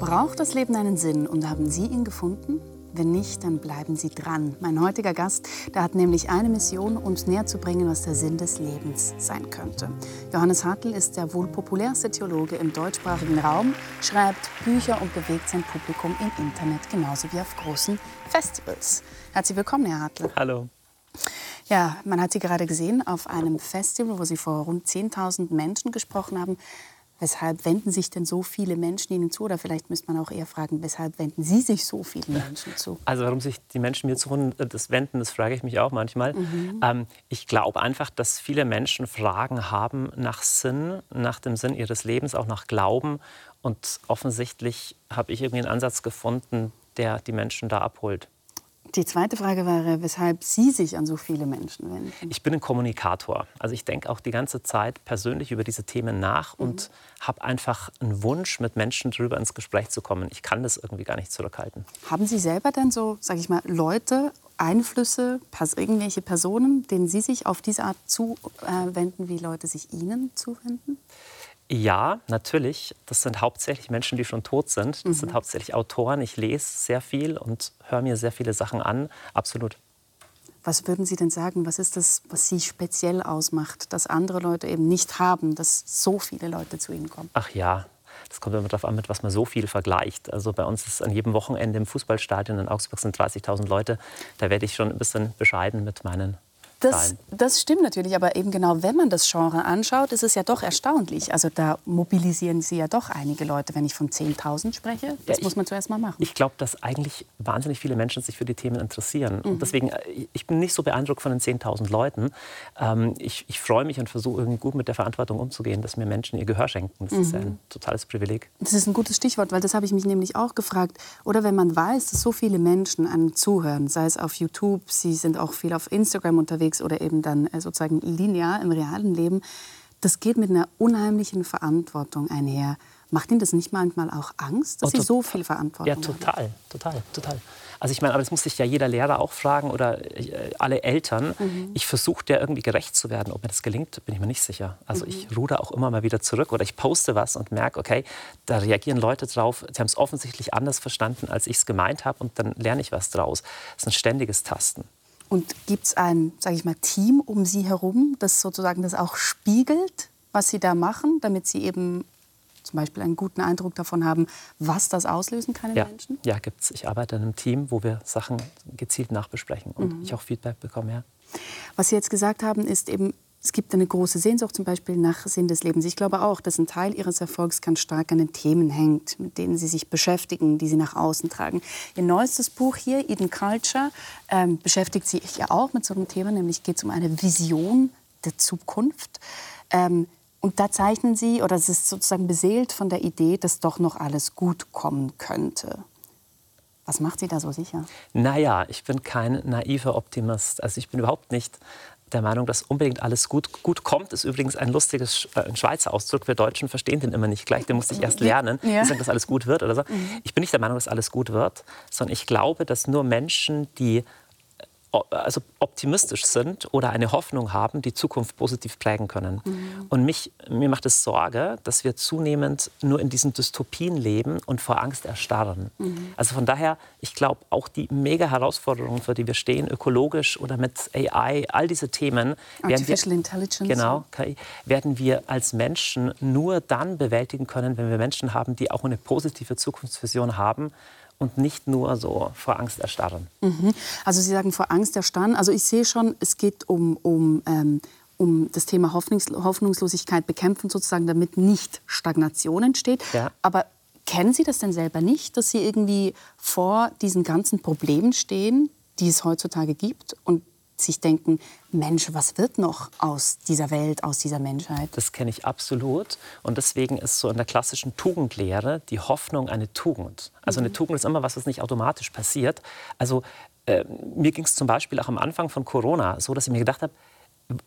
Braucht das Leben einen Sinn und haben Sie ihn gefunden? Wenn nicht, dann bleiben Sie dran. Mein heutiger Gast, der hat nämlich eine Mission, uns näher zu bringen, was der Sinn des Lebens sein könnte. Johannes Hartl ist der wohl populärste Theologe im deutschsprachigen Raum, schreibt Bücher und bewegt sein Publikum im Internet genauso wie auf großen Festivals. Herzlich willkommen, Herr Hartl. Hallo. Ja, man hat Sie gerade gesehen auf einem Festival, wo Sie vor rund 10.000 Menschen gesprochen haben. Weshalb wenden sich denn so viele Menschen Ihnen zu? Oder vielleicht müsste man auch eher fragen, weshalb wenden Sie sich so vielen Menschen zu? Also warum sich die Menschen mir zu das wenden, das frage ich mich auch manchmal. Mhm. Ähm, ich glaube einfach, dass viele Menschen Fragen haben nach Sinn, nach dem Sinn ihres Lebens, auch nach Glauben. Und offensichtlich habe ich irgendwie einen Ansatz gefunden, der die Menschen da abholt. Die zweite Frage wäre, weshalb Sie sich an so viele Menschen wenden. Ich bin ein Kommunikator. Also ich denke auch die ganze Zeit persönlich über diese Themen nach mhm. und habe einfach einen Wunsch, mit Menschen darüber ins Gespräch zu kommen. Ich kann das irgendwie gar nicht zurückhalten. Haben Sie selber denn so, sage ich mal, Leute, Einflüsse, irgendwelche Personen, denen Sie sich auf diese Art zuwenden, wie Leute sich Ihnen zuwenden? Ja, natürlich. Das sind hauptsächlich Menschen, die schon tot sind. Das mhm. sind hauptsächlich Autoren. Ich lese sehr viel und höre mir sehr viele Sachen an. Absolut. Was würden Sie denn sagen, was ist das, was Sie speziell ausmacht, dass andere Leute eben nicht haben, dass so viele Leute zu Ihnen kommen? Ach ja, das kommt immer darauf an, mit was man so viel vergleicht. Also bei uns ist an jedem Wochenende im Fußballstadion in Augsburg sind 30.000 Leute. Da werde ich schon ein bisschen bescheiden mit meinen das, das, stimmt natürlich, aber eben genau, wenn man das Genre anschaut, ist es ja doch erstaunlich. Also da mobilisieren Sie ja doch einige Leute, wenn ich von 10.000 spreche. Das ja, muss man zuerst mal machen. Ich glaube, dass eigentlich wahnsinnig viele Menschen sich für die Themen interessieren. Mhm. Und deswegen, äh, ich bin nicht so beeindruckt von den 10.000 Leuten. Ähm, ich, ich freue mich und versuche irgendwie gut mit der Verantwortung umzugehen, dass mir Menschen ihr Gehör schenken. Das mhm. ist ein totales Privileg. Das ist ein gutes Stichwort, weil das habe ich mich nämlich auch gefragt. Oder wenn man weiß, dass so viele Menschen einem zuhören, sei es auf YouTube, Sie sind auch viel auf Instagram unterwegs, unterwegs oder eben dann äh, sozusagen linear im realen Leben, das geht mit einer unheimlichen Verantwortung einher. Macht Ihnen das nicht manchmal auch Angst, dass oh, Sie so viel Verantwortung haben? Ja, total, haben? total, total. Also ich meine, aber das muss sich ja jeder Lehrer auch fragen oder äh, alle Eltern. Mhm. Ich versuche der irgendwie gerecht zu werden. Ob mir das gelingt, bin ich mir nicht sicher. Also mhm. ich ruder auch immer mal wieder zurück oder ich poste was und merke, okay, da reagieren Leute drauf. Sie haben es offensichtlich anders verstanden, als ich es gemeint habe und dann lerne ich was draus. Das ist ein ständiges Tasten. Und gibt es ein, sage ich mal, Team um Sie herum, das sozusagen das auch spiegelt, was Sie da machen, damit Sie eben zum Beispiel einen guten Eindruck davon haben, was das auslösen kann in ja. Menschen? Ja, gibt es. Ich arbeite in einem Team, wo wir Sachen gezielt nachbesprechen und mhm. ich auch Feedback bekomme. Ja. Was Sie jetzt gesagt haben, ist eben, es gibt eine große Sehnsucht zum Beispiel nach Sinn des Lebens. Ich glaube auch, dass ein Teil Ihres Erfolgs ganz stark an den Themen hängt, mit denen Sie sich beschäftigen, die Sie nach außen tragen. Ihr neuestes Buch hier, Eden Culture, ähm, beschäftigt sich ja auch mit so einem Thema, nämlich geht es um eine Vision der Zukunft. Ähm, und da zeichnen Sie, oder es ist sozusagen beseelt von der Idee, dass doch noch alles gut kommen könnte. Was macht Sie da so sicher? Naja, ich bin kein naiver Optimist. Also ich bin überhaupt nicht der Meinung, dass unbedingt alles gut, gut kommt, ist übrigens ein lustiges äh, ein Schweizer Ausdruck. Wir Deutschen verstehen den immer nicht gleich, den musste ich erst lernen, ja. sagen, dass alles gut wird oder so. Mhm. Ich bin nicht der Meinung, dass alles gut wird, sondern ich glaube, dass nur Menschen, die also optimistisch sind oder eine Hoffnung haben, die Zukunft positiv prägen können. Mhm. Und mich, mir macht es Sorge, dass wir zunehmend nur in diesen Dystopien leben und vor Angst erstarren. Mhm. Also von daher, ich glaube, auch die mega Herausforderungen, für die wir stehen, ökologisch oder mit AI, all diese Themen, Artificial wir, Intelligence. Genau, werden wir als Menschen nur dann bewältigen können, wenn wir Menschen haben, die auch eine positive Zukunftsvision haben und nicht nur so vor Angst erstarren. Mhm. Also Sie sagen vor Angst erstarren. Also ich sehe schon, es geht um, um, ähm, um das Thema Hoffnungs Hoffnungslosigkeit bekämpfen, sozusagen, damit nicht Stagnation entsteht. Ja. Aber kennen Sie das denn selber nicht, dass Sie irgendwie vor diesen ganzen Problemen stehen, die es heutzutage gibt und sich denken, Mensch, was wird noch aus dieser Welt, aus dieser Menschheit? Das kenne ich absolut. Und deswegen ist so in der klassischen Tugendlehre die Hoffnung eine Tugend. Also eine mhm. Tugend ist immer was, was nicht automatisch passiert. Also äh, mir ging es zum Beispiel auch am Anfang von Corona so, dass ich mir gedacht habe,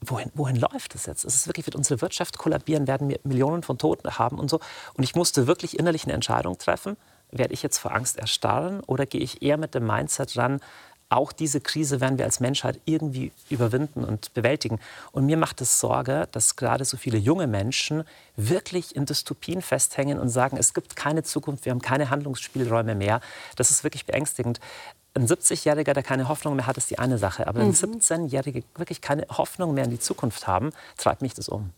Wohin, wohin, läuft es jetzt? Es ist wirklich, wird unsere Wirtschaft kollabieren, werden wir Millionen von Toten haben und so. Und ich musste wirklich innerlich eine Entscheidung treffen. Werde ich jetzt vor Angst erstarren oder gehe ich eher mit dem Mindset ran, auch diese Krise werden wir als Menschheit irgendwie überwinden und bewältigen. Und mir macht es Sorge, dass gerade so viele junge Menschen wirklich in Dystopien festhängen und sagen, es gibt keine Zukunft, wir haben keine Handlungsspielräume mehr. Das ist wirklich beängstigend. Ein 70-Jähriger, der keine Hoffnung mehr hat, ist die eine Sache. Aber ein 17-Jähriger mhm. wirklich keine Hoffnung mehr in die Zukunft haben, treibt mich das um.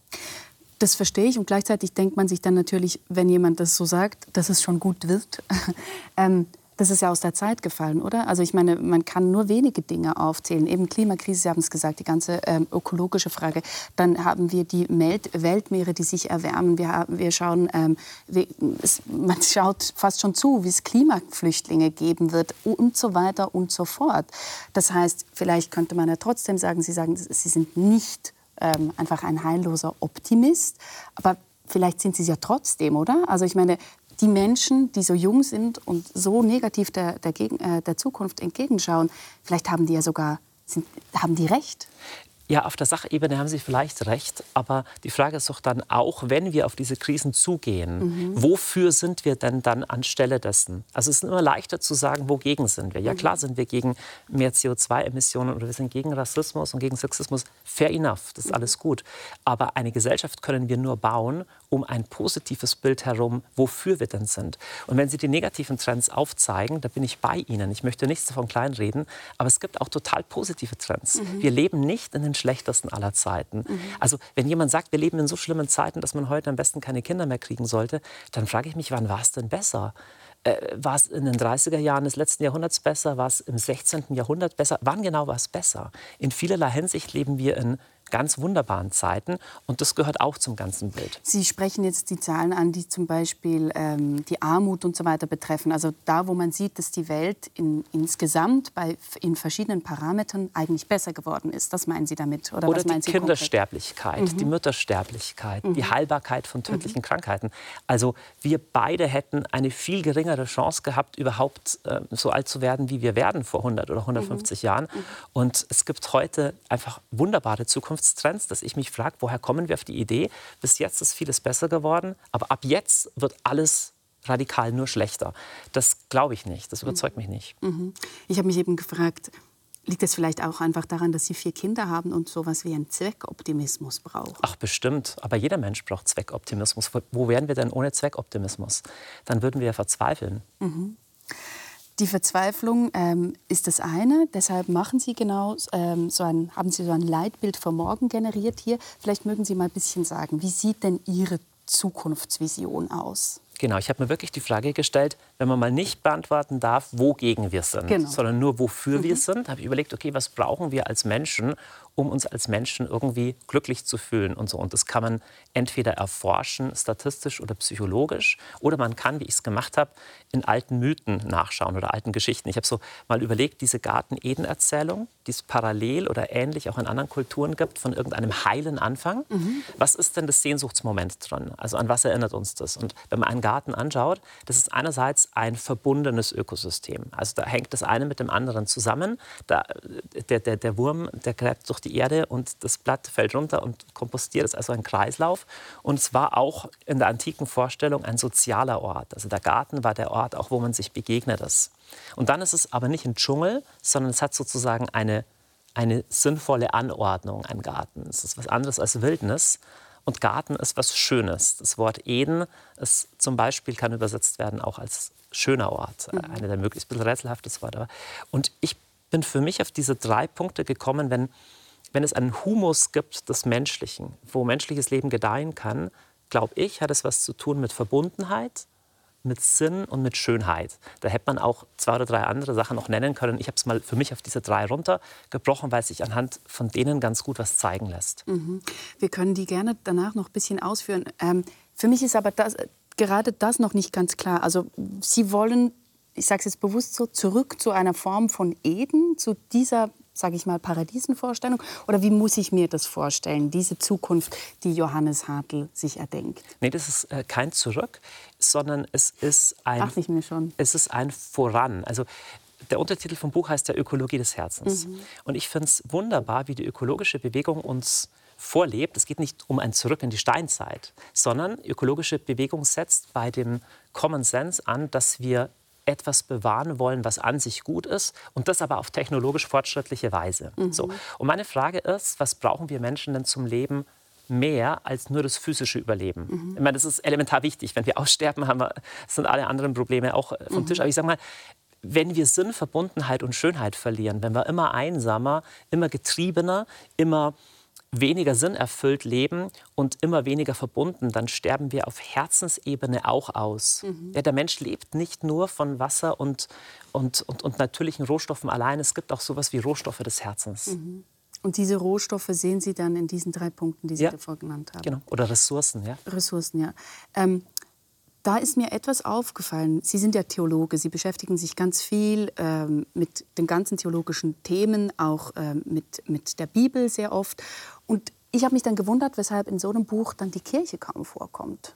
Das verstehe ich und gleichzeitig denkt man sich dann natürlich, wenn jemand das so sagt, dass es schon gut wird. ähm, das ist ja aus der Zeit gefallen, oder? Also ich meine, man kann nur wenige Dinge aufzählen. Eben Klimakrise, Sie haben es gesagt, die ganze ähm, ökologische Frage. Dann haben wir die Melt Weltmeere, die sich erwärmen. Wir, wir schauen, ähm, wir, es, man schaut fast schon zu, wie es Klimaflüchtlinge geben wird und so weiter und so fort. Das heißt, vielleicht könnte man ja trotzdem sagen, Sie sagen, Sie sind nicht ähm, einfach ein heilloser Optimist, aber vielleicht sind Sie es ja trotzdem, oder? Also ich meine, die Menschen, die so jung sind und so negativ der, der, äh, der Zukunft entgegenschauen, vielleicht haben die ja sogar, sind, haben die recht. Ja, auf der Sachebene haben Sie vielleicht recht, aber die Frage ist doch dann auch, wenn wir auf diese Krisen zugehen, mhm. wofür sind wir denn dann anstelle dessen? Also es ist immer leichter zu sagen, wogegen sind wir. Ja mhm. klar sind wir gegen mehr CO2-Emissionen oder wir sind gegen Rassismus und gegen Sexismus. Fair enough, das ist mhm. alles gut. Aber eine Gesellschaft können wir nur bauen um ein positives Bild herum, wofür wir denn sind. Und wenn Sie die negativen Trends aufzeigen, da bin ich bei Ihnen. Ich möchte nichts davon kleinreden, aber es gibt auch total positive Trends. Mhm. Wir leben nicht in den schlechtesten aller Zeiten. Mhm. Also wenn jemand sagt, wir leben in so schlimmen Zeiten, dass man heute am besten keine Kinder mehr kriegen sollte, dann frage ich mich, wann war es denn besser? Äh, war es in den 30er Jahren des letzten Jahrhunderts besser? War es im 16. Jahrhundert besser? Wann genau war es besser? In vielerlei Hinsicht leben wir in ganz wunderbaren Zeiten. Und das gehört auch zum ganzen Bild. Sie sprechen jetzt die Zahlen an, die zum Beispiel ähm, die Armut und so weiter betreffen. Also da, wo man sieht, dass die Welt in, insgesamt bei, in verschiedenen Parametern eigentlich besser geworden ist. Das meinen Sie damit? Oder, Oder die Kindersterblichkeit, mhm. die Müttersterblichkeit, mhm. die Heilbarkeit von tödlichen mhm. Krankheiten. Also wir beide hätten eine viel geringere Chance gehabt, überhaupt äh, so alt zu werden, wie wir werden vor 100 oder 150 mhm. Jahren. Mhm. Und es gibt heute einfach wunderbare Zukunft Zukunftstrends, dass ich mich frage, woher kommen wir auf die Idee? Bis jetzt ist vieles besser geworden, aber ab jetzt wird alles radikal nur schlechter. Das glaube ich nicht, das überzeugt mich nicht. Mhm. Ich habe mich eben gefragt, Liegt es vielleicht auch einfach daran, dass Sie vier Kinder haben und so etwas wie einen Zweckoptimismus brauchen? Ach, bestimmt. Aber jeder Mensch braucht Zweckoptimismus. Wo wären wir denn ohne Zweckoptimismus? Dann würden wir ja verzweifeln. Mhm. Die Verzweiflung ähm, ist das eine. Deshalb machen Sie genau ähm, so ein, haben Sie so ein Leitbild für morgen generiert hier. Vielleicht mögen Sie mal ein bisschen sagen, wie sieht denn Ihre Zukunftsvision aus? Genau, ich habe mir wirklich die Frage gestellt, wenn man mal nicht beantworten darf, wogegen wir sind, genau. sondern nur wofür mhm. wir sind, habe ich überlegt, okay, was brauchen wir als Menschen, um uns als Menschen irgendwie glücklich zu fühlen und so. Und das kann man entweder erforschen, statistisch oder psychologisch, oder man kann, wie ich es gemacht habe, in alten Mythen nachschauen oder alten Geschichten. Ich habe so mal überlegt, diese Garten-Eden-Erzählung, die es parallel oder ähnlich auch in anderen Kulturen gibt, von irgendeinem heilen Anfang. Mhm. Was ist denn das Sehnsuchtsmoment drin? Also an was erinnert uns das? Und wenn man einen Garten anschaut, das ist einerseits ein verbundenes Ökosystem. Also da hängt das eine mit dem anderen zusammen. Da, der, der, der Wurm, der gräbt durch die Erde und das Blatt fällt runter und kompostiert. Das ist also ein Kreislauf. Und es war auch in der antiken Vorstellung ein sozialer Ort. Also der Garten war der Ort, auch wo man sich begegnet ist. Und dann ist es aber nicht ein Dschungel, sondern es hat sozusagen eine, eine sinnvolle Anordnung, ein Garten. Es ist was anderes als Wildnis. Und Garten ist was Schönes. Das Wort Eden ist zum Beispiel kann übersetzt werden auch als schöner Ort. Mhm. Eine der möglichst ein bisschen rätselhaftes Wort. Und ich bin für mich auf diese drei Punkte gekommen, wenn wenn es einen Humus gibt des Menschlichen, wo menschliches Leben gedeihen kann, glaube ich, hat es was zu tun mit Verbundenheit, mit Sinn und mit Schönheit. Da hätte man auch zwei oder drei andere Sachen noch nennen können. Ich habe es mal für mich auf diese drei runtergebrochen, weil sich anhand von denen ganz gut was zeigen lässt. Mhm. Wir können die gerne danach noch ein bisschen ausführen. Ähm, für mich ist aber das, gerade das noch nicht ganz klar. Also Sie wollen, ich sage es jetzt bewusst so, zurück zu einer Form von Eden, zu dieser sage ich mal, Paradiesenvorstellung? Oder wie muss ich mir das vorstellen, diese Zukunft, die Johannes Hartl sich erdenkt? Nee, das ist äh, kein Zurück, sondern es ist ein, Dachte ich mir schon. Es ist ein Voran. Also der Untertitel vom Buch heißt ja Ökologie des Herzens. Mhm. Und ich finde es wunderbar, wie die ökologische Bewegung uns vorlebt. Es geht nicht um ein Zurück in die Steinzeit, sondern ökologische Bewegung setzt bei dem Common Sense an, dass wir etwas bewahren wollen, was an sich gut ist und das aber auf technologisch fortschrittliche Weise. Mhm. So. Und meine Frage ist, was brauchen wir Menschen denn zum Leben mehr als nur das physische Überleben? Mhm. Ich meine, das ist elementar wichtig. Wenn wir aussterben, haben wir, sind alle anderen Probleme auch äh, vom mhm. Tisch. Aber ich sage mal, wenn wir Sinn, Verbundenheit und Schönheit verlieren, wenn wir immer einsamer, immer getriebener, immer weniger Sinn erfüllt leben und immer weniger verbunden, dann sterben wir auf Herzensebene auch aus. Mhm. Ja, der Mensch lebt nicht nur von Wasser und, und, und, und natürlichen Rohstoffen allein, es gibt auch sowas wie Rohstoffe des Herzens. Mhm. Und diese Rohstoffe sehen Sie dann in diesen drei Punkten, die Sie ja. davor genannt haben. Genau. Oder Ressourcen, ja. Ressourcen, ja. Ähm, da ist mir etwas aufgefallen. Sie sind ja Theologe, Sie beschäftigen sich ganz viel ähm, mit den ganzen theologischen Themen, auch ähm, mit, mit der Bibel sehr oft. Und ich habe mich dann gewundert, weshalb in so einem Buch dann die Kirche kaum vorkommt.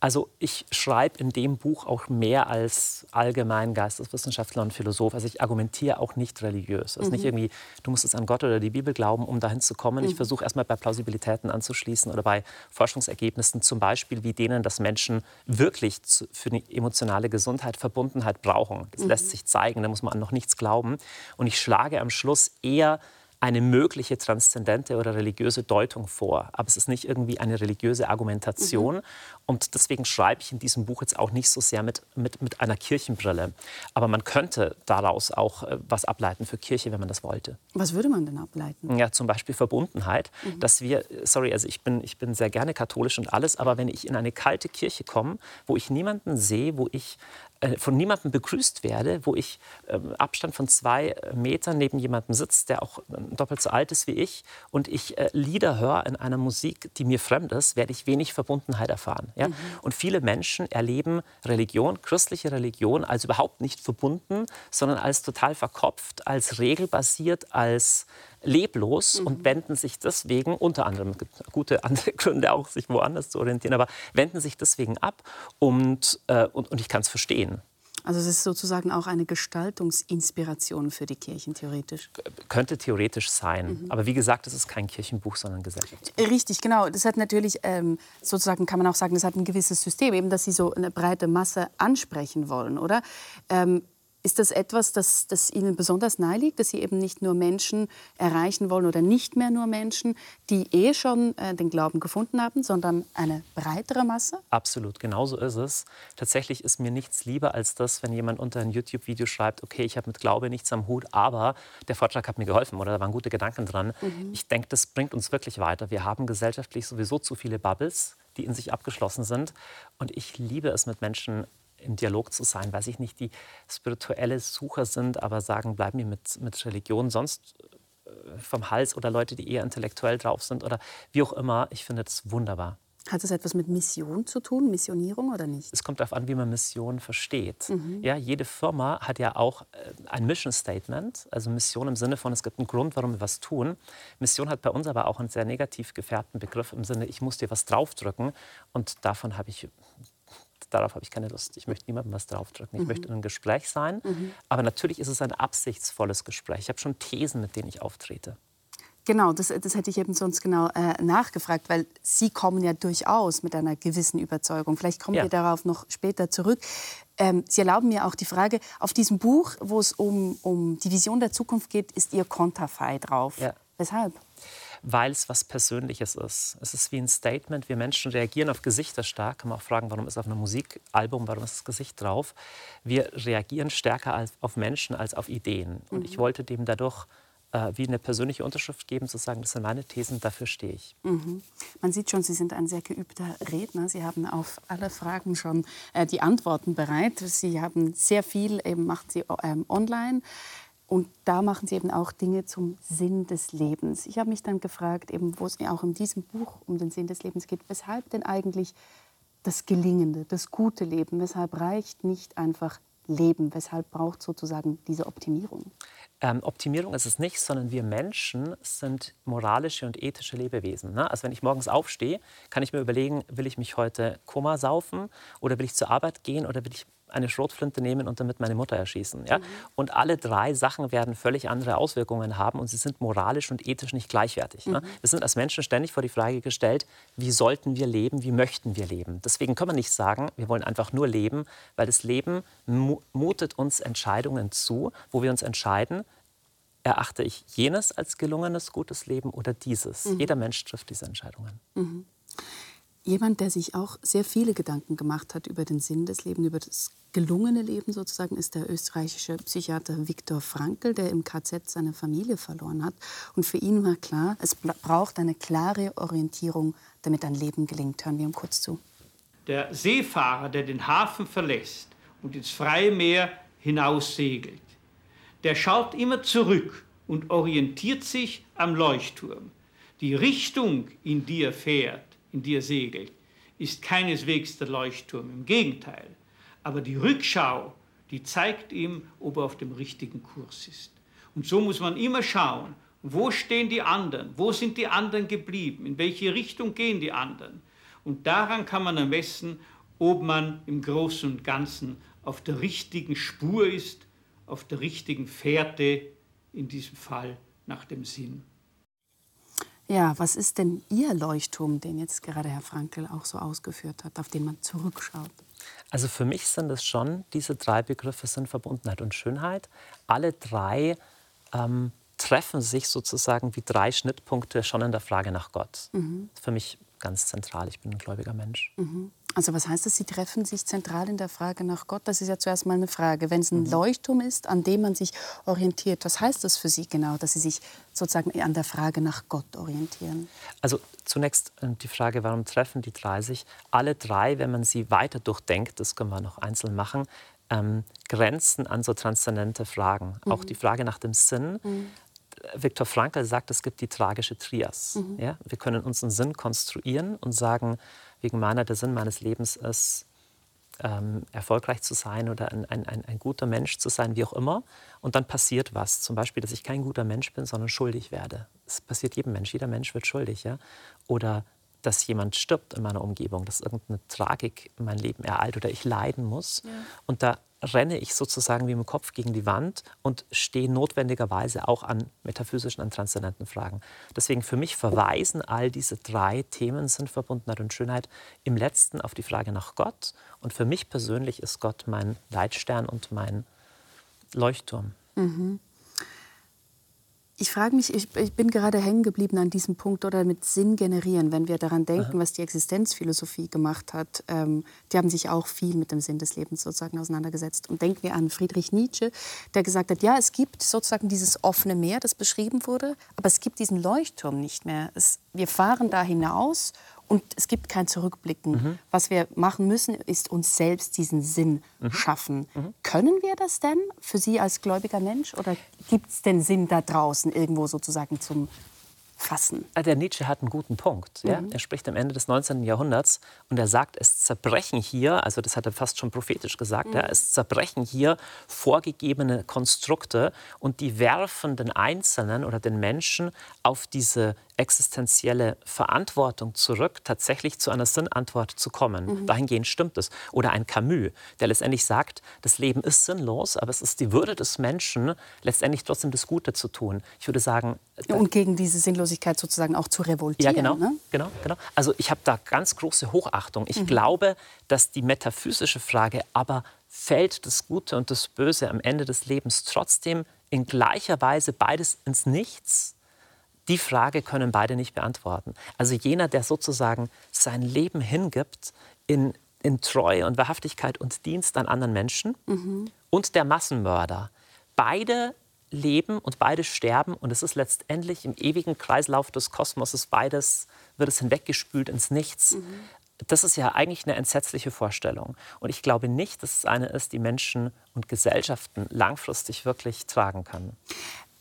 Also ich schreibe in dem Buch auch mehr als allgemein Geisteswissenschaftler und Philosoph. Also ich argumentiere auch nicht religiös. Also mhm. nicht irgendwie, du musst jetzt an Gott oder die Bibel glauben, um dahin zu kommen. Mhm. Ich versuche erstmal bei Plausibilitäten anzuschließen oder bei Forschungsergebnissen, zum Beispiel wie denen, dass Menschen wirklich für die emotionale Gesundheit Verbundenheit brauchen. Das mhm. lässt sich zeigen, da muss man an noch nichts glauben. Und ich schlage am Schluss eher eine mögliche transzendente oder religiöse Deutung vor. Aber es ist nicht irgendwie eine religiöse Argumentation. Mhm. Und deswegen schreibe ich in diesem Buch jetzt auch nicht so sehr mit, mit, mit einer Kirchenbrille. Aber man könnte daraus auch äh, was ableiten für Kirche, wenn man das wollte. Was würde man denn ableiten? Ja, zum Beispiel Verbundenheit. Mhm. Dass wir, sorry, also ich bin, ich bin sehr gerne katholisch und alles, aber wenn ich in eine kalte Kirche komme, wo ich niemanden sehe, wo ich äh, von niemandem begrüßt werde, wo ich äh, Abstand von zwei Metern neben jemandem sitze, der auch äh, doppelt so alt ist wie ich, und ich Lieder höre in einer Musik, die mir fremd ist, werde ich wenig Verbundenheit erfahren. Ja? Mhm. Und viele Menschen erleben Religion, christliche Religion, als überhaupt nicht verbunden, sondern als total verkopft, als regelbasiert, als leblos mhm. und wenden sich deswegen, unter anderem gute andere Gründe auch, sich woanders zu orientieren, aber wenden sich deswegen ab und, äh, und, und ich kann es verstehen. Also es ist sozusagen auch eine Gestaltungsinspiration für die Kirchen, theoretisch. Könnte theoretisch sein. Mhm. Aber wie gesagt, es ist kein Kirchenbuch, sondern Gesellschaft. Richtig, genau. Das hat natürlich, ähm, sozusagen kann man auch sagen, das hat ein gewisses System, eben, dass sie so eine breite Masse ansprechen wollen, oder? Ähm, ist das etwas, das, das Ihnen besonders nahe liegt, dass Sie eben nicht nur Menschen erreichen wollen oder nicht mehr nur Menschen, die eh schon äh, den Glauben gefunden haben, sondern eine breitere Masse? Absolut, genau so ist es. Tatsächlich ist mir nichts lieber als das, wenn jemand unter ein YouTube-Video schreibt, okay, ich habe mit Glaube nichts am Hut, aber der Vortrag hat mir geholfen oder da waren gute Gedanken dran. Mhm. Ich denke, das bringt uns wirklich weiter. Wir haben gesellschaftlich sowieso zu viele Bubbles, die in sich abgeschlossen sind. Und ich liebe es, mit Menschen im Dialog zu sein, weiß ich nicht, die spirituelle Sucher sind, aber sagen, bleib mir mit, mit Religion sonst äh, vom Hals oder Leute, die eher intellektuell drauf sind oder wie auch immer. Ich finde das wunderbar. Hat das etwas mit Mission zu tun, Missionierung oder nicht? Es kommt darauf an, wie man Mission versteht. Mhm. Ja, jede Firma hat ja auch äh, ein Mission Statement, also Mission im Sinne von, es gibt einen Grund, warum wir was tun. Mission hat bei uns aber auch einen sehr negativ gefärbten Begriff im Sinne, ich muss dir was draufdrücken. Und davon habe ich darauf habe ich keine Lust. Ich möchte niemandem was draufdrücken. Ich mhm. möchte in einem Gespräch sein. Mhm. Aber natürlich ist es ein absichtsvolles Gespräch. Ich habe schon Thesen, mit denen ich auftrete. Genau, das, das hätte ich eben sonst genau äh, nachgefragt, weil Sie kommen ja durchaus mit einer gewissen Überzeugung. Vielleicht kommen ja. wir darauf noch später zurück. Ähm, Sie erlauben mir auch die Frage, auf diesem Buch, wo es um, um die Vision der Zukunft geht, ist Ihr Konterfei drauf. Ja. Weshalb? Weil es was Persönliches ist. Es ist wie ein Statement. Wir Menschen reagieren auf Gesichter stark. Kann man auch fragen, warum ist auf einem Musikalbum, warum ist das Gesicht drauf? Wir reagieren stärker auf Menschen als auf Ideen. Und mhm. ich wollte dem dadurch äh, wie eine persönliche Unterschrift geben, zu sagen, das sind meine Thesen, dafür stehe ich. Mhm. Man sieht schon, Sie sind ein sehr geübter Redner. Sie haben auf alle Fragen schon äh, die Antworten bereit. Sie haben sehr viel, eben macht Sie ähm, online. Und da machen sie eben auch Dinge zum Sinn des Lebens. Ich habe mich dann gefragt, eben, wo es auch in diesem Buch um den Sinn des Lebens geht, weshalb denn eigentlich das Gelingende, das gute Leben, weshalb reicht nicht einfach Leben, weshalb braucht sozusagen diese Optimierung? Ähm, Optimierung ist es nicht, sondern wir Menschen sind moralische und ethische Lebewesen. Ne? Also wenn ich morgens aufstehe, kann ich mir überlegen, will ich mich heute Koma saufen oder will ich zur Arbeit gehen oder will ich eine Schrotflinte nehmen und damit meine Mutter erschießen. Ja? Mhm. Und alle drei Sachen werden völlig andere Auswirkungen haben und sie sind moralisch und ethisch nicht gleichwertig. Ne? Mhm. Ne? Wir sind als Menschen ständig vor die Frage gestellt, wie sollten wir leben, wie möchten wir leben. Deswegen können wir nicht sagen, wir wollen einfach nur leben, weil das Leben mutet uns Entscheidungen zu, wo wir uns entscheiden, erachte ich jenes als gelungenes, gutes Leben oder dieses. Mhm. Jeder Mensch trifft diese Entscheidungen. Jemand, der sich auch sehr viele Gedanken gemacht hat über den Sinn des Lebens, über das gelungene Leben sozusagen, ist der österreichische Psychiater Viktor Frankl, der im KZ seine Familie verloren hat. Und für ihn war klar, es braucht eine klare Orientierung, damit ein Leben gelingt. Hören wir ihm kurz zu. Der Seefahrer, der den Hafen verlässt und ins freie Meer hinaussegelt, der schaut immer zurück und orientiert sich am Leuchtturm. Die Richtung, in die er fährt, in die er segelt, ist keineswegs der Leuchtturm, im Gegenteil. Aber die Rückschau, die zeigt ihm, ob er auf dem richtigen Kurs ist. Und so muss man immer schauen, wo stehen die anderen, wo sind die anderen geblieben, in welche Richtung gehen die anderen. Und daran kann man ermessen, ob man im Großen und Ganzen auf der richtigen Spur ist, auf der richtigen Fährte, in diesem Fall nach dem Sinn. Ja, was ist denn Ihr Leuchtturm, den jetzt gerade Herr Frankel auch so ausgeführt hat, auf den man zurückschaut? Also für mich sind es schon, diese drei Begriffe sind Verbundenheit und Schönheit. Alle drei ähm, treffen sich sozusagen wie drei Schnittpunkte schon in der Frage nach Gott. Mhm. Für mich ganz zentral. Ich bin ein gläubiger Mensch. Mhm. Also was heißt das? Sie treffen sich zentral in der Frage nach Gott. Das ist ja zuerst mal eine Frage. Wenn es ein mhm. Leuchtturm ist, an dem man sich orientiert, was heißt das für Sie genau, dass Sie sich sozusagen an der Frage nach Gott orientieren? Also zunächst äh, die Frage, warum treffen die drei sich? Alle drei, wenn man sie weiter durchdenkt, das können wir noch einzeln machen, ähm, grenzen an so transzendente Fragen. Mhm. Auch die Frage nach dem Sinn. Mhm. Viktor Frankl sagt, es gibt die tragische Trias. Mhm. Ja? Wir können uns einen Sinn konstruieren und sagen, wegen meiner, der Sinn meines Lebens ist, ähm, erfolgreich zu sein oder ein, ein, ein, ein, guter Mensch zu sein, wie auch immer. Und dann passiert was. Zum Beispiel, dass ich kein guter Mensch bin, sondern schuldig werde. Das passiert jedem Mensch. Jeder Mensch wird schuldig. Ja? Oder dass jemand stirbt in meiner Umgebung, dass irgendeine Tragik mein Leben ereilt oder ich leiden muss. Ja. Und da renne ich sozusagen wie im Kopf gegen die Wand und stehe notwendigerweise auch an metaphysischen, an transzendenten Fragen. Deswegen für mich verweisen all diese drei Themen, sind Verbundenheit und Schönheit, im letzten auf die Frage nach Gott. Und für mich persönlich ist Gott mein Leitstern und mein Leuchtturm. Mhm. Ich frage mich, ich, ich, bin gerade hängen geblieben an diesem Punkt oder mit Sinn generieren, wenn wir daran denken, Aha. was die Existenzphilosophie gemacht hat. Ähm, die haben sich auch viel mit dem Sinn des Lebens sozusagen auseinandergesetzt. Und denken wir an Friedrich Nietzsche, der gesagt hat, ja, es gibt sozusagen dieses offene Meer, das beschrieben wurde, aber es gibt diesen Leuchtturm nicht mehr. Es, wir fahren da hinaus und es gibt kein Zurückblicken. Mhm. Was wir machen müssen, ist uns selbst diesen Sinn mhm. schaffen. Mhm. Können wir das denn für Sie als gläubiger Mensch? Oder gibt es den Sinn da draußen irgendwo sozusagen zum fassen. Ah, der Nietzsche hat einen guten Punkt. Ja? Mhm. Er spricht am Ende des 19. Jahrhunderts und er sagt, es zerbrechen hier, also das hat er fast schon prophetisch gesagt, mhm. ja, es zerbrechen hier vorgegebene Konstrukte und die werfen den Einzelnen oder den Menschen auf diese existenzielle Verantwortung zurück, tatsächlich zu einer Sinnantwort zu kommen. Mhm. Dahingehend stimmt es. Oder ein Camus, der letztendlich sagt, das Leben ist sinnlos, aber es ist die Würde des Menschen, letztendlich trotzdem das Gute zu tun. Ich würde sagen... Und gegen diese Sinnlosigkeit sozusagen auch zu revoltieren. Ja, genau. Ne? genau, genau. Also ich habe da ganz große Hochachtung. Ich mhm. glaube, dass die metaphysische Frage, aber fällt das Gute und das Böse am Ende des Lebens trotzdem in gleicher Weise beides ins Nichts? Die Frage können beide nicht beantworten. Also jener, der sozusagen sein Leben hingibt in, in Treue und Wahrhaftigkeit und Dienst an anderen Menschen mhm. und der Massenmörder. Beide leben und beide sterben und es ist letztendlich im ewigen Kreislauf des Kosmoses beides wird es hinweggespült ins Nichts. Mhm. Das ist ja eigentlich eine entsetzliche Vorstellung. Und ich glaube nicht, dass es eine ist, die Menschen und Gesellschaften langfristig wirklich tragen können.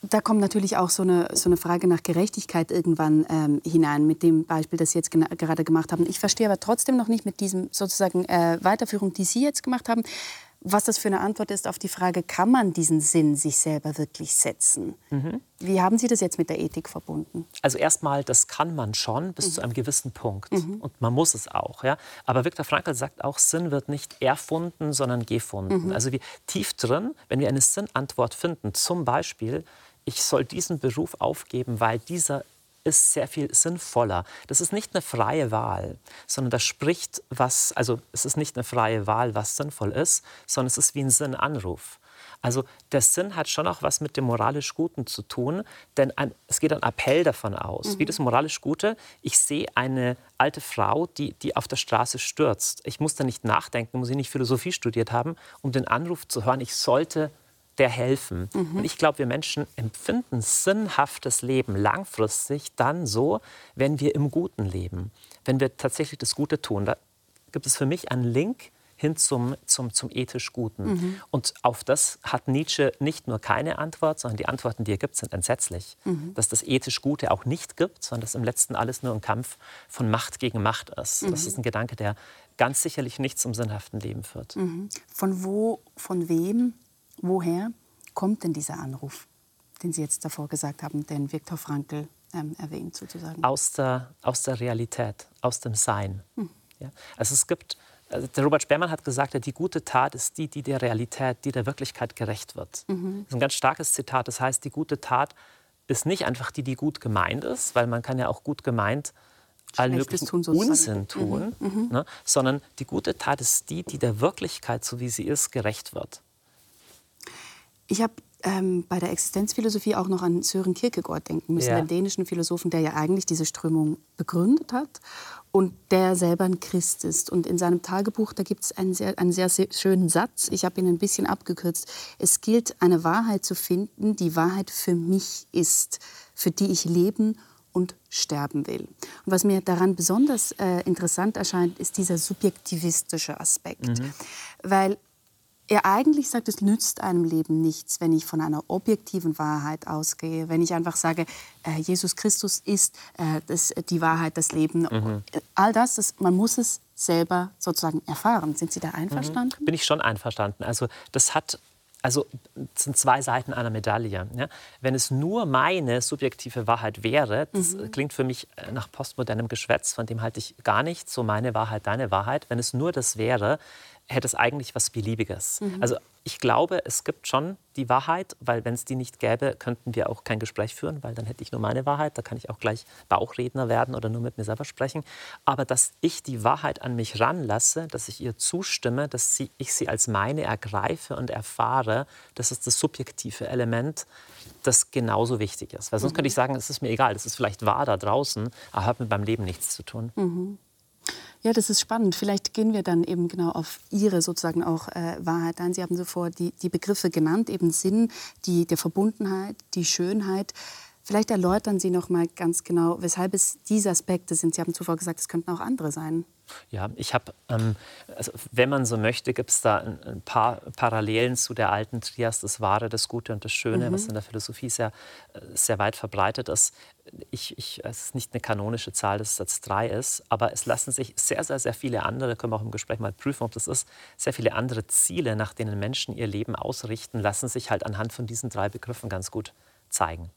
Da kommt natürlich auch so eine, so eine Frage nach Gerechtigkeit irgendwann ähm, hinein, mit dem Beispiel, das Sie jetzt gerade gemacht haben. Ich verstehe aber trotzdem noch nicht mit diesem sozusagen äh, Weiterführung, die Sie jetzt gemacht haben, was das für eine Antwort ist auf die Frage, kann man diesen Sinn sich selber wirklich setzen? Mhm. Wie haben Sie das jetzt mit der Ethik verbunden? Also erstmal, das kann man schon bis mhm. zu einem gewissen Punkt. Mhm. Und man muss es auch. Ja? Aber Viktor Frankl sagt auch, Sinn wird nicht erfunden, sondern gefunden. Mhm. Also wie tief drin, wenn wir eine Sinnantwort finden, zum Beispiel, ich soll diesen Beruf aufgeben, weil dieser ist sehr viel sinnvoller. Das ist nicht eine freie Wahl, sondern das spricht was, also es ist nicht eine freie Wahl, was sinnvoll ist, sondern es ist wie ein Sinnanruf. Also der Sinn hat schon auch was mit dem moralisch Guten zu tun, denn ein, es geht ein Appell davon aus. Mhm. Wie das moralisch Gute, ich sehe eine alte Frau, die, die auf der Straße stürzt. Ich muss da nicht nachdenken, muss ich nicht Philosophie studiert haben, um den Anruf zu hören, ich sollte der helfen. Mhm. Und ich glaube, wir Menschen empfinden sinnhaftes Leben langfristig dann so, wenn wir im Guten leben, wenn wir tatsächlich das Gute tun. Da gibt es für mich einen Link hin zum, zum, zum ethisch Guten. Mhm. Und auf das hat Nietzsche nicht nur keine Antwort, sondern die Antworten, die er gibt, sind entsetzlich. Mhm. Dass das ethisch Gute auch nicht gibt, sondern dass im letzten alles nur ein Kampf von Macht gegen Macht ist. Mhm. Das ist ein Gedanke, der ganz sicherlich nicht zum sinnhaften Leben führt. Mhm. Von wo, von wem Woher kommt denn dieser Anruf, den Sie jetzt davor gesagt haben, den Viktor Frankl ähm, erwähnt sozusagen? Aus der, aus der Realität, aus dem Sein. Hm. Ja? Also es gibt, also der Robert Sperrmann hat gesagt, die gute Tat ist die, die der Realität, die der Wirklichkeit gerecht wird. Mhm. Das ist ein ganz starkes Zitat. Das heißt, die gute Tat ist nicht einfach die, die gut gemeint ist, weil man kann ja auch gut gemeint allen möglichen tun, Unsinn tun, mhm. Mhm. Ne? sondern die gute Tat ist die, die der Wirklichkeit, so wie sie ist, gerecht wird. Ich habe ähm, bei der Existenzphilosophie auch noch an Sören Kierkegaard denken müssen, ja. den dänischen Philosophen, der ja eigentlich diese Strömung begründet hat und der selber ein Christ ist. Und in seinem Tagebuch, da gibt es einen sehr, einen sehr, schönen Satz, ich habe ihn ein bisschen abgekürzt. Es gilt, eine Wahrheit zu finden, die Wahrheit für mich ist, für die ich leben und sterben will. Und was mir daran besonders äh, interessant erscheint, ist dieser subjektivistische Aspekt. Mhm. Weil er eigentlich sagt, es nützt einem Leben nichts, wenn ich von einer objektiven Wahrheit ausgehe, wenn ich einfach sage, äh, Jesus Christus ist äh, das, die Wahrheit, das Leben. Mhm. All das, das, man muss es selber sozusagen erfahren. Sind Sie da einverstanden? Mhm. Bin ich schon einverstanden. Also das hat also es sind zwei Seiten einer Medaille. Ja? Wenn es nur meine subjektive Wahrheit wäre, das mhm. klingt für mich äh, nach postmodernem Geschwätz, von dem halte ich gar nichts, so meine Wahrheit, deine Wahrheit. Wenn es nur das wäre, hätte es eigentlich was Beliebiges. Mhm. Also ich glaube, es gibt schon die Wahrheit, weil wenn es die nicht gäbe, könnten wir auch kein Gespräch führen, weil dann hätte ich nur meine Wahrheit, da kann ich auch gleich Bauchredner werden oder nur mit mir selber sprechen. Aber dass ich die Wahrheit an mich ranlasse, dass ich ihr zustimme, dass sie, ich sie als meine ergreife und erfahre, das ist das subjektive Element, das genauso wichtig ist. Weil sonst mhm. könnte ich sagen, es ist mir egal, das ist vielleicht wahr da draußen, aber hat mit meinem Leben nichts zu tun. Mhm. Ja, das ist spannend. Vielleicht gehen wir dann eben genau auf Ihre sozusagen auch äh, Wahrheit ein. Sie haben zuvor die, die Begriffe genannt, eben Sinn, die, der Verbundenheit, die Schönheit. Vielleicht erläutern Sie noch mal ganz genau, weshalb es diese Aspekte sind. Sie haben zuvor gesagt, es könnten auch andere sein. Ja, ich habe, ähm, also wenn man so möchte, gibt es da ein, ein, paar Parallelen zu der alten Trias, das Wahre, das Gute und das Schöne, mhm. was in der Philosophie sehr, äh, sehr weit verbreitet ist. Ich, ich, es ist nicht eine kanonische Zahl, dass es Satz 3 ist, aber es lassen sich sehr, sehr, sehr viele andere, können wir auch im Gespräch mal prüfen, ob das ist, sehr viele andere Ziele, nach denen Menschen ihr Leben ausrichten, lassen sich halt anhand von diesen drei Begriffen ganz gut zeigen.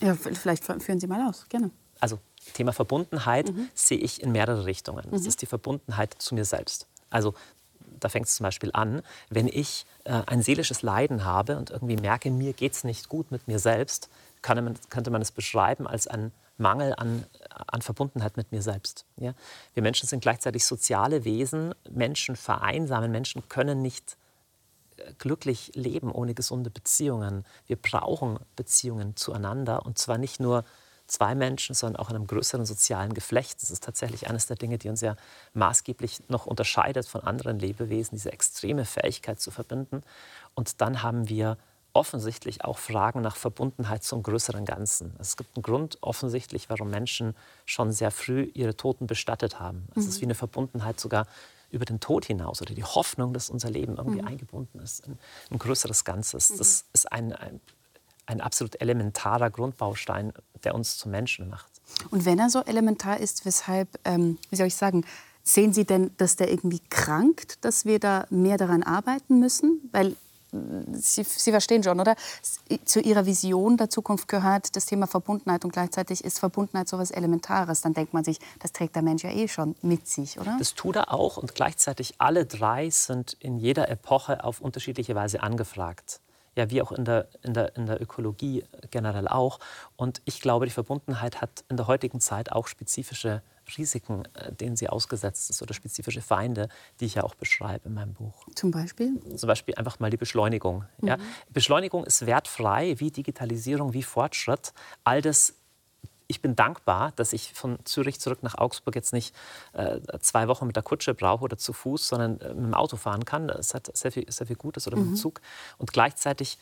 Ja, vielleicht führen Sie mal aus, gerne. Also Thema Verbundenheit mhm. sehe ich in mehrere Richtungen. Mhm. Das ist die Verbundenheit zu mir selbst. Also da fängt es zum Beispiel an, wenn ich äh, ein seelisches Leiden habe und irgendwie merke, mir geht es nicht gut mit mir selbst, man, könnte man es beschreiben als einen Mangel an, an Verbundenheit mit mir selbst. Ja? Wir Menschen sind gleichzeitig soziale Wesen, Menschen vereinsamen, Menschen können nicht glücklich leben ohne gesunde Beziehungen. Wir brauchen Beziehungen zueinander und zwar nicht nur zwei Menschen, sondern auch in einem größeren sozialen Geflecht. Das ist tatsächlich eines der Dinge, die uns ja maßgeblich noch unterscheidet von anderen Lebewesen, diese extreme Fähigkeit zu verbinden. Und dann haben wir offensichtlich auch Fragen nach Verbundenheit zum größeren Ganzen. Es gibt einen Grund offensichtlich, warum Menschen schon sehr früh ihre Toten bestattet haben. Es mhm. ist wie eine Verbundenheit sogar über den Tod hinaus oder die Hoffnung, dass unser Leben irgendwie mhm. eingebunden ist in ein größeres Ganzes. Mhm. Das ist ein, ein ein absolut elementarer Grundbaustein, der uns zu Menschen macht. Und wenn er so elementar ist, weshalb, ähm, wie soll ich sagen, Sehen Sie denn, dass der irgendwie krankt, dass wir da mehr daran arbeiten müssen? Weil Sie, Sie, verstehen schon, oder? Zu Ihrer Vision der Zukunft gehört das Thema Verbundenheit und gleichzeitig ist Verbundenheit so etwas Elementares. Dann denkt man sich, das trägt der Mensch ja eh schon mit sich, oder? Das tut er auch und gleichzeitig alle drei sind in jeder Epoche auf unterschiedliche Weise angefragt ja, wie auch in der, in, der, in der Ökologie generell auch. Und ich glaube, die Verbundenheit hat in der heutigen Zeit auch spezifische Risiken, äh, denen sie ausgesetzt ist oder spezifische Feinde, die ich ja auch beschreibe in meinem Buch. Zum Beispiel? Zum Beispiel einfach mal die Beschleunigung. Mhm. Ja. Beschleunigung ist wertfrei, wie Digitalisierung, wie Fortschritt. All das ich bin dankbar, dass ich von Zürich zurück nach Augsburg jetzt nicht äh, zwei Wochen mit der Kutsche brauche oder zu Fuß, sondern äh, mit dem Auto fahren kann. Das hat sehr viel, sehr viel Gutes oder mit dem mhm. Zug. Und gleichzeitig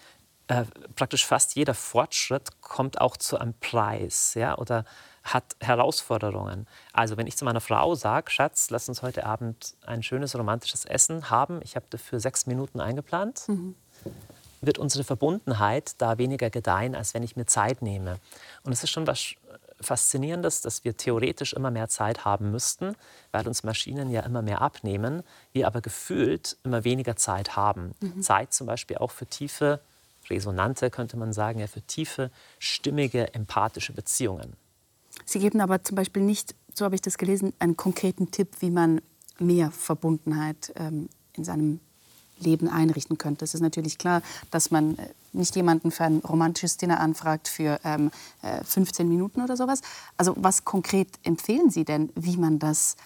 äh, praktisch fast jeder Fortschritt kommt auch zu einem Preis ja, oder hat Herausforderungen. Also wenn ich zu meiner Frau sage, Schatz, lass uns heute Abend ein schönes romantisches Essen haben, ich habe dafür sechs Minuten eingeplant, mhm. wird unsere Verbundenheit da weniger gedeihen, als wenn ich mir Zeit nehme. Und es ist schon was Faszinierendes, dass wir theoretisch immer mehr Zeit haben müssten, weil uns Maschinen ja immer mehr abnehmen, wir aber gefühlt immer weniger Zeit haben. Mhm. Zeit zum Beispiel auch für tiefe, resonante, könnte man sagen, ja, für tiefe, stimmige, empathische Beziehungen. Sie geben aber zum Beispiel nicht, so habe ich das gelesen, einen konkreten Tipp, wie man mehr Verbundenheit ähm, in seinem Leben einrichten könnte. Es ist natürlich klar, dass man äh, nicht jemanden für ein romantisches Dinner anfragt für ähm, 15 äh, Minuten oder sowas. Also was konkret empfehlen Sie denn, wie man das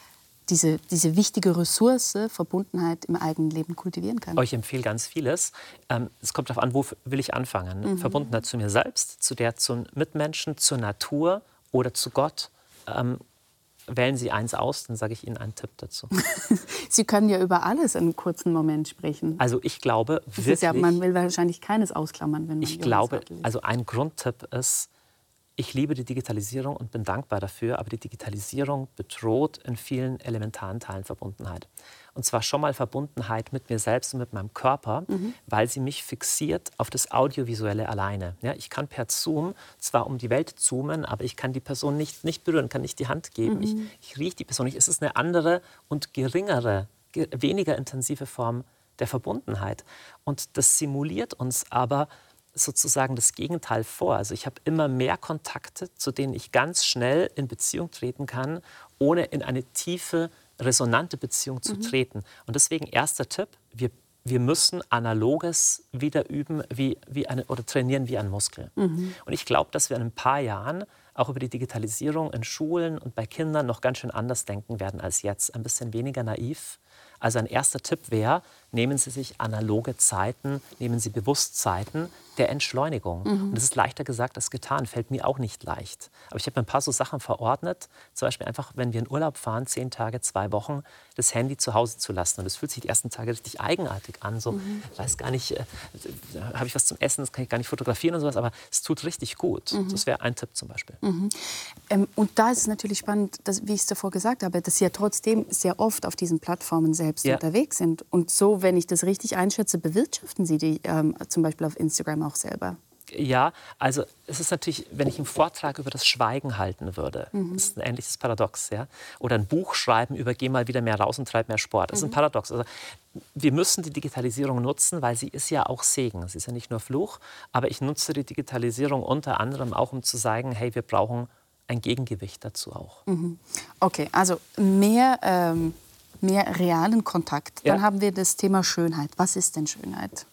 diese, diese wichtige Ressource Verbundenheit im eigenen Leben kultivieren kann? Ich empfehle ganz vieles. Ähm, es kommt darauf an, wo will ich anfangen. Mhm. Verbundenheit zu mir selbst, zu der zu Mitmenschen, zur Natur oder zu Gott. Ähm, wählen Sie eins aus, dann sage ich Ihnen einen Tipp dazu. Sie können ja über alles in einem kurzen Moment sprechen. Also ich glaube wirklich... Ja, man will wahrscheinlich keines ausklammern, wenn man Ich glaube, also ein Grundtipp ist, ich liebe die Digitalisierung und bin dankbar dafür, aber die Digitalisierung bedroht in vielen elementaren Teilen Verbundenheit. Und zwar schon mal Verbundenheit mit mir selbst und mit meinem Körper, mhm. weil sie mich fixiert auf das Audiovisuelle alleine. Ja, ich kann per Zoom zwar um die Welt zoomen, aber ich kann die Person nicht, nicht berühren, kann nicht die Hand geben. Mhm. Ich, ich rieche die Person nicht. Es ist eine andere und geringere, weniger intensive Form der Verbundenheit. Und das simuliert uns aber sozusagen das Gegenteil vor. Also ich habe immer mehr Kontakte, zu denen ich ganz schnell in Beziehung treten kann, ohne in eine tiefe, resonante Beziehung zu mhm. treten. Und deswegen erster Tipp, wir, wir müssen Analoges wieder üben wie, wie eine, oder trainieren wie ein Muskel. Mhm. Und ich glaube, dass wir in ein paar Jahren auch über die Digitalisierung in Schulen und bei Kindern noch ganz schön anders denken werden als jetzt. Ein bisschen weniger naiv. Also ein erster Tipp wäre, nehmen Sie sich analoge Zeiten, nehmen Sie Bewusstzeiten der Entschleunigung. Mhm. Und das ist leichter gesagt als getan, fällt mir auch nicht leicht. Aber ich habe ein paar so Sachen verordnet, zum Beispiel einfach, wenn wir in Urlaub fahren, zehn Tage, zwei Wochen, das Handy zu Hause zu lassen. Und das fühlt sich die ersten Tage richtig eigenartig an. So, mhm. weiß gar nicht, äh, habe ich was zum Essen, das kann ich gar nicht fotografieren und sowas, aber es tut richtig gut. Mhm. Das wäre ein Tipp zum Beispiel. Mhm. Ähm, und da ist es natürlich spannend, dass, wie ich es davor gesagt habe, dass Sie ja trotzdem sehr oft auf diesen Plattformen selbst ja. unterwegs sind. Und so wenn ich das richtig einschätze, bewirtschaften Sie die ähm, zum Beispiel auf Instagram auch selber? Ja, also es ist natürlich, wenn ich einen Vortrag über das Schweigen halten würde, mhm. das ist ein ähnliches Paradox, ja, oder ein Buch schreiben über geh mal wieder mehr raus und treib mehr Sport, das ist ein mhm. Paradox. Also wir müssen die Digitalisierung nutzen, weil sie ist ja auch Segen, sie ist ja nicht nur Fluch, aber ich nutze die Digitalisierung unter anderem auch, um zu sagen, hey, wir brauchen ein Gegengewicht dazu auch. Mhm. Okay, also mehr ähm mehr realen Kontakt. Dann ja. haben wir das Thema Schönheit. Was ist denn Schönheit?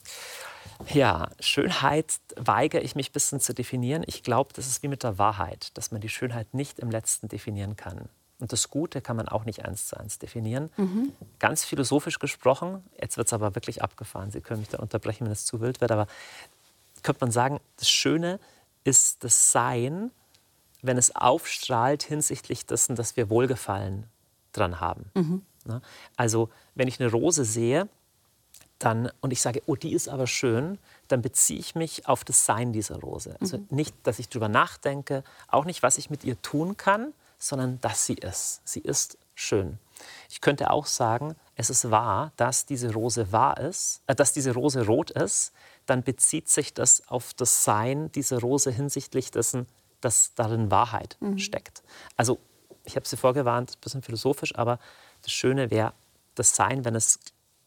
Ja, Schönheit weigere ich mich ein bisschen zu definieren. Ich glaube, das ist wie mit der Wahrheit, dass man die Schönheit nicht im Letzten definieren kann. Und das Gute kann man auch nicht eins zu eins definieren. Mhm. Ganz philosophisch gesprochen, jetzt wird es aber wirklich abgefahren. Sie können mich dann unterbrechen, wenn es zu wild wird, aber könnte man sagen, das Schöne ist das Sein, wenn es aufstrahlt hinsichtlich dessen, dass wir Wohlgefallen dran haben. Mhm. Ne? Also wenn ich eine Rose sehe dann, und ich sage, oh, die ist aber schön, dann beziehe ich mich auf das Sein dieser Rose. Also mhm. nicht, dass ich darüber nachdenke, auch nicht, was ich mit ihr tun kann, sondern dass sie ist. Sie ist schön. Ich könnte auch sagen, es ist wahr, dass diese Rose wahr ist, äh, dass diese Rose rot ist, dann bezieht sich das auf das Sein dieser Rose hinsichtlich dessen, dass darin Wahrheit mhm. steckt. Also ich habe Sie vorgewarnt, ein bisschen philosophisch, aber das Schöne wäre das Sein, wenn es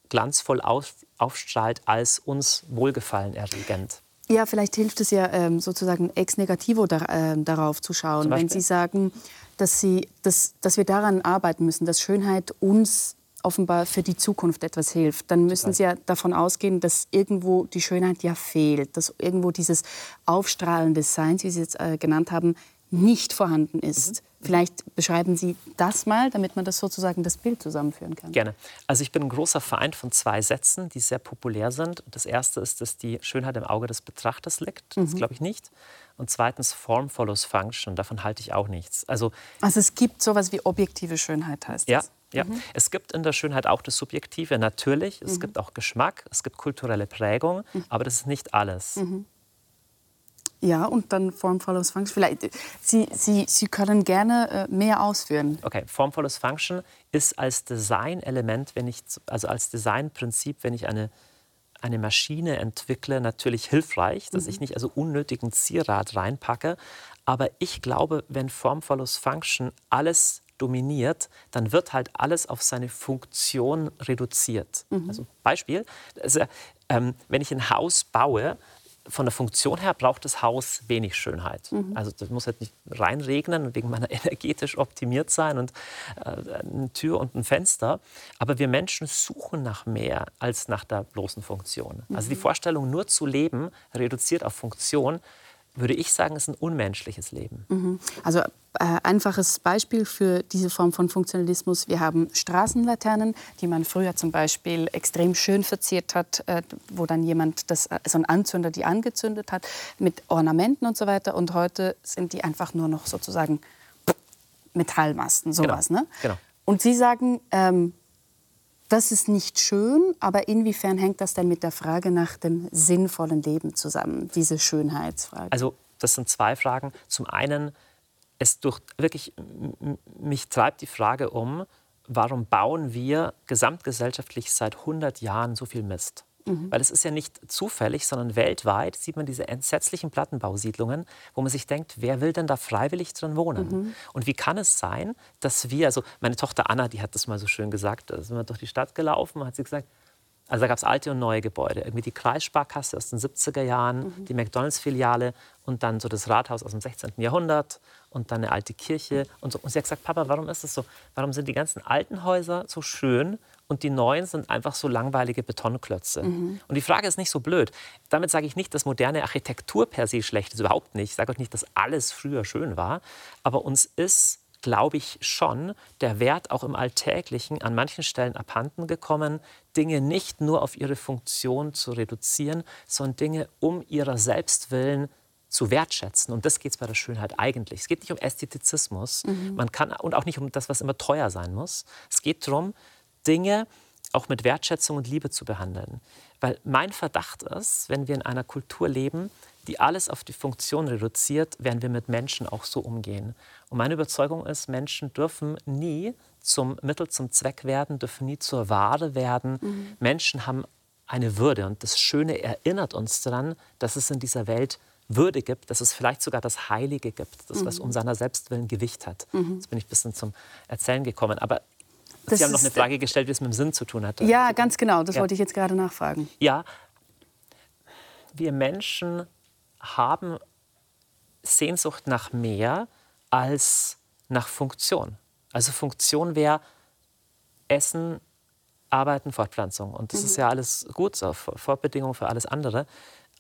glanzvoll auf, aufstrahlt, als uns Wohlgefallen erregend. Ja, vielleicht hilft es ja ähm, sozusagen ex negativo da, äh, darauf zu schauen, wenn Sie sagen, dass, Sie, dass, dass wir daran arbeiten müssen, dass Schönheit uns offenbar für die Zukunft etwas hilft, dann müssen Sie ja davon ausgehen, dass irgendwo die Schönheit ja fehlt, dass irgendwo dieses Aufstrahlen des Seins, wie Sie es äh, genannt haben, nicht vorhanden ist. Mhm. Vielleicht beschreiben Sie das mal, damit man das sozusagen das Bild zusammenführen kann. Gerne. Also ich bin ein großer Feind von zwei Sätzen, die sehr populär sind. Das erste ist, dass die Schönheit im Auge des Betrachters liegt. Das mhm. glaube ich nicht. Und zweitens, Form follows Function. Davon halte ich auch nichts. Also, also es gibt sowas wie objektive Schönheit, heißt das? Ja, mhm. es gibt in der Schönheit auch das Subjektive, natürlich. Es mhm. gibt auch Geschmack, es gibt kulturelle Prägung, mhm. aber das ist nicht alles. Mhm. Ja, und dann Form follows Function. Vielleicht, Sie, Sie, Sie können gerne äh, mehr ausführen. Okay, Form follows Function ist als Designelement, wenn ich, also als Designprinzip, wenn ich eine, eine Maschine entwickle, natürlich hilfreich, dass mhm. ich nicht also unnötigen Zierat reinpacke. Aber ich glaube, wenn Form follows Function alles dominiert, dann wird halt alles auf seine Funktion reduziert. Mhm. Also Beispiel, also, ähm, wenn ich ein Haus baue, von der Funktion her braucht das Haus wenig Schönheit. Mhm. Also das muss halt nicht reinregnen und wegen meiner energetisch optimiert sein und äh, eine Tür und ein Fenster. Aber wir Menschen suchen nach mehr als nach der bloßen Funktion. Mhm. Also die mhm. Vorstellung, nur zu leben, reduziert auf Funktion, würde ich sagen, ist ein unmenschliches Leben. Mhm. Also äh, einfaches Beispiel für diese Form von Funktionalismus. Wir haben Straßenlaternen, die man früher zum Beispiel extrem schön verziert hat, äh, wo dann jemand, das, äh, so ein Anzünder, die angezündet hat, mit Ornamenten und so weiter. Und heute sind die einfach nur noch sozusagen Metallmasten, sowas. Genau. Ne? Genau. Und Sie sagen, ähm, das ist nicht schön, aber inwiefern hängt das denn mit der Frage nach dem sinnvollen Leben zusammen, diese Schönheitsfrage? Also das sind zwei Fragen. Zum einen, es durch wirklich mich treibt die Frage um, warum bauen wir gesamtgesellschaftlich seit 100 Jahren so viel Mist? Mhm. Weil es ist ja nicht zufällig, sondern weltweit sieht man diese entsetzlichen Plattenbausiedlungen, wo man sich denkt, wer will denn da freiwillig drin wohnen? Mhm. Und wie kann es sein, dass wir, also meine Tochter Anna, die hat das mal so schön gesagt, da sind wir durch die Stadt gelaufen, hat sie gesagt, also da gab es alte und neue Gebäude. Irgendwie die Kreissparkasse aus den 70er Jahren, mhm. die McDonalds-Filiale und dann so das Rathaus aus dem 16. Jahrhundert und dann eine alte Kirche. Und, so. und sie hat gesagt, Papa, warum ist das so? Warum sind die ganzen alten Häuser so schön und die neuen sind einfach so langweilige Betonklötze. Mhm. Und die Frage ist nicht so blöd. Damit sage ich nicht, dass moderne Architektur per se schlecht ist, überhaupt nicht. Ich sage auch nicht, dass alles früher schön war. Aber uns ist, glaube ich, schon der Wert auch im Alltäglichen an manchen Stellen abhanden gekommen, Dinge nicht nur auf ihre Funktion zu reduzieren, sondern Dinge um ihrer selbst willen zu wertschätzen. Und das geht es bei der Schönheit eigentlich. Es geht nicht um Ästhetizismus. Mhm. Man kann, und auch nicht um das, was immer teuer sein muss. Es geht darum, Dinge auch mit Wertschätzung und Liebe zu behandeln. Weil mein Verdacht ist, wenn wir in einer Kultur leben, die alles auf die Funktion reduziert, werden wir mit Menschen auch so umgehen. Und meine Überzeugung ist, Menschen dürfen nie zum Mittel zum Zweck werden, dürfen nie zur Ware werden. Mhm. Menschen haben eine Würde und das Schöne erinnert uns daran, dass es in dieser Welt würde gibt, dass es vielleicht sogar das Heilige gibt, das, was mhm. um seiner Selbstwillen Gewicht hat. Mhm. Jetzt bin ich ein bisschen zum Erzählen gekommen. Aber das Sie haben noch eine Frage gestellt, wie es mit dem Sinn zu tun hat. Ja, ganz genau. Das ja. wollte ich jetzt gerade nachfragen. Ja, wir Menschen haben Sehnsucht nach mehr als nach Funktion. Also Funktion wäre Essen, Arbeiten, Fortpflanzung. Und das mhm. ist ja alles gut, so Vorbedingung für alles andere.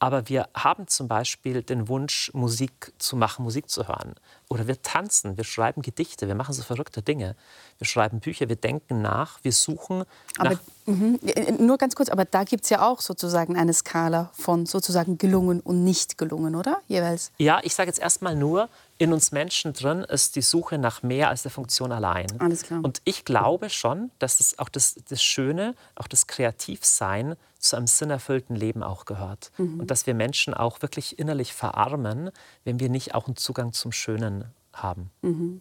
Aber wir haben zum Beispiel den Wunsch, Musik zu machen, Musik zu hören. Oder wir tanzen, wir schreiben Gedichte, wir machen so verrückte Dinge. Wir schreiben Bücher, wir denken nach, wir suchen. Aber mh, nur ganz kurz, aber da gibt es ja auch sozusagen eine Skala von sozusagen gelungen und nicht gelungen, oder? Jeweils. Ja, ich sage jetzt erstmal nur, in uns Menschen drin ist die Suche nach mehr als der Funktion allein. Alles klar. Und ich glaube schon, dass es auch das, das Schöne, auch das Kreativsein zu einem sinnerfüllten Leben auch gehört. Mhm. Und dass wir Menschen auch wirklich innerlich verarmen, wenn wir nicht auch einen Zugang zum Schönen haben. Mhm.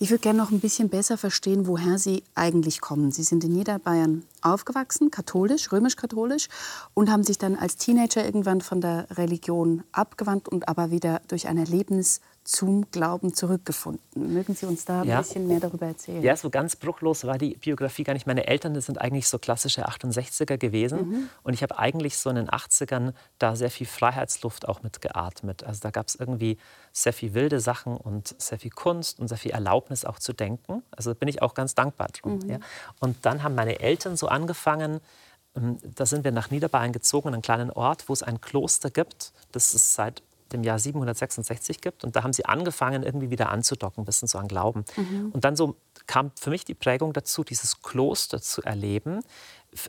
Ich würde gerne noch ein bisschen besser verstehen, woher Sie eigentlich kommen. Sie sind in Niederbayern aufgewachsen, katholisch, römisch-katholisch, und haben sich dann als Teenager irgendwann von der Religion abgewandt und aber wieder durch eine Lebens zum Glauben zurückgefunden. Mögen Sie uns da ein ja. bisschen mehr darüber erzählen? Ja, so ganz bruchlos war die Biografie gar nicht. Meine Eltern sind eigentlich so klassische 68er gewesen. Mhm. Und ich habe eigentlich so in den 80ern da sehr viel Freiheitsluft auch mitgeatmet. Also da gab es irgendwie sehr viel wilde Sachen und sehr viel Kunst und sehr viel Erlaubnis auch zu denken. Also da bin ich auch ganz dankbar drum. Mhm. Ja. Und dann haben meine Eltern so angefangen, ähm, da sind wir nach Niederbayern gezogen, einen kleinen Ort, wo es ein Kloster gibt. Das ist seit dem Jahr 766 gibt. Und da haben sie angefangen, irgendwie wieder anzudocken, ein bisschen so an Glauben. Mhm. Und dann so kam für mich die Prägung dazu, dieses Kloster zu erleben,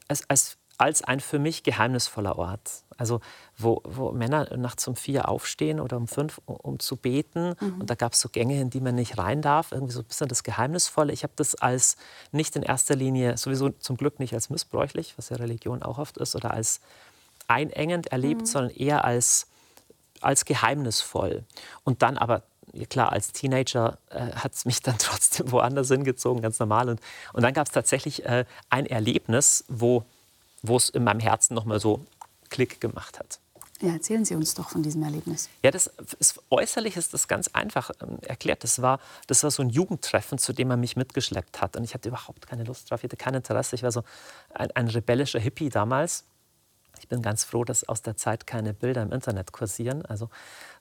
als, als, als ein für mich geheimnisvoller Ort. Also wo, wo Männer nachts um vier aufstehen oder um fünf, um, zu beten. Mhm. Und da gab es so Gänge, in die man nicht rein darf. Irgendwie so ein bisschen das Geheimnisvolle. Ich habe das als nicht in erster Linie, sowieso zum Glück nicht als missbräuchlich, was ja Religion auch oft ist, oder als einengend erlebt, mhm. sondern eher als als geheimnisvoll. Und dann aber, ja klar, als Teenager äh, hat es mich dann trotzdem woanders hingezogen, ganz normal. Und, und dann gab es tatsächlich äh, ein Erlebnis, wo es in meinem Herzen nochmal so Klick gemacht hat. Ja, erzählen Sie uns doch von diesem Erlebnis. Ja, das ist, äußerlich ist das ganz einfach ähm, erklärt. Das war, das war so ein Jugendtreffen, zu dem er mich mitgeschleppt hat. Und ich hatte überhaupt keine Lust drauf, ich hatte kein Interesse. Ich war so ein, ein rebellischer Hippie damals. Ich bin ganz froh, dass aus der Zeit keine Bilder im Internet kursieren. Also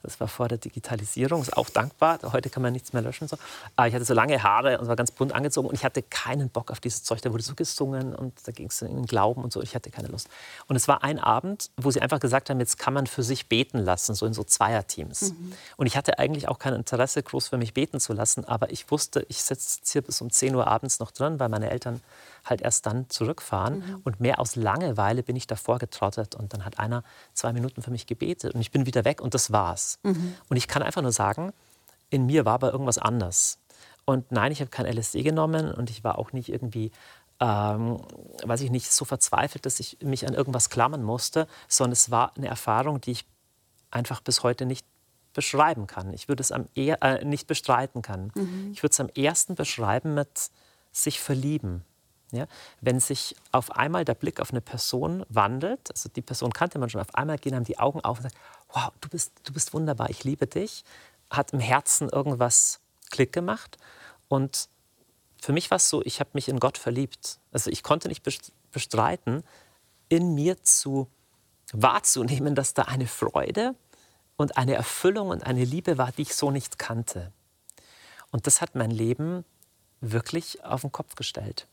das war vor der Digitalisierung, ist auch dankbar. Heute kann man nichts mehr löschen. So. Aber ich hatte so lange Haare und war ganz bunt angezogen und ich hatte keinen Bock auf dieses Zeug. Da wurde so gesungen und da ging es in den Glauben und so. Ich hatte keine Lust. Und es war ein Abend, wo sie einfach gesagt haben, jetzt kann man für sich beten lassen, so in so Zweierteams. Mhm. Und ich hatte eigentlich auch kein Interesse, groß für mich beten zu lassen. Aber ich wusste, ich sitze hier bis um 10 Uhr abends noch drin, weil meine Eltern halt erst dann zurückfahren. Mhm. Und mehr aus Langeweile bin ich davor getrottet. Und dann hat einer zwei Minuten für mich gebetet und ich bin wieder weg und das war's. Mhm. Und ich kann einfach nur sagen, in mir war aber irgendwas anders. Und nein, ich habe kein LSD genommen und ich war auch nicht irgendwie, ähm, weiß ich nicht, so verzweifelt, dass ich mich an irgendwas klammern musste, sondern es war eine Erfahrung, die ich einfach bis heute nicht beschreiben kann. Ich würde es am eher, äh, nicht bestreiten kann. Mhm. Ich würde es am ersten beschreiben mit sich verlieben. Ja? Wenn sich auf einmal der Blick auf eine Person wandelt, also die Person kannte man schon, auf einmal gehen einem die Augen auf und sagen, wow, du bist, du bist wunderbar, ich liebe dich, hat im Herzen irgendwas Klick gemacht. Und für mich war es so, ich habe mich in Gott verliebt. Also ich konnte nicht bestreiten, in mir zu wahrzunehmen, dass da eine Freude und eine Erfüllung und eine Liebe war, die ich so nicht kannte. Und das hat mein Leben wirklich auf den Kopf gestellt.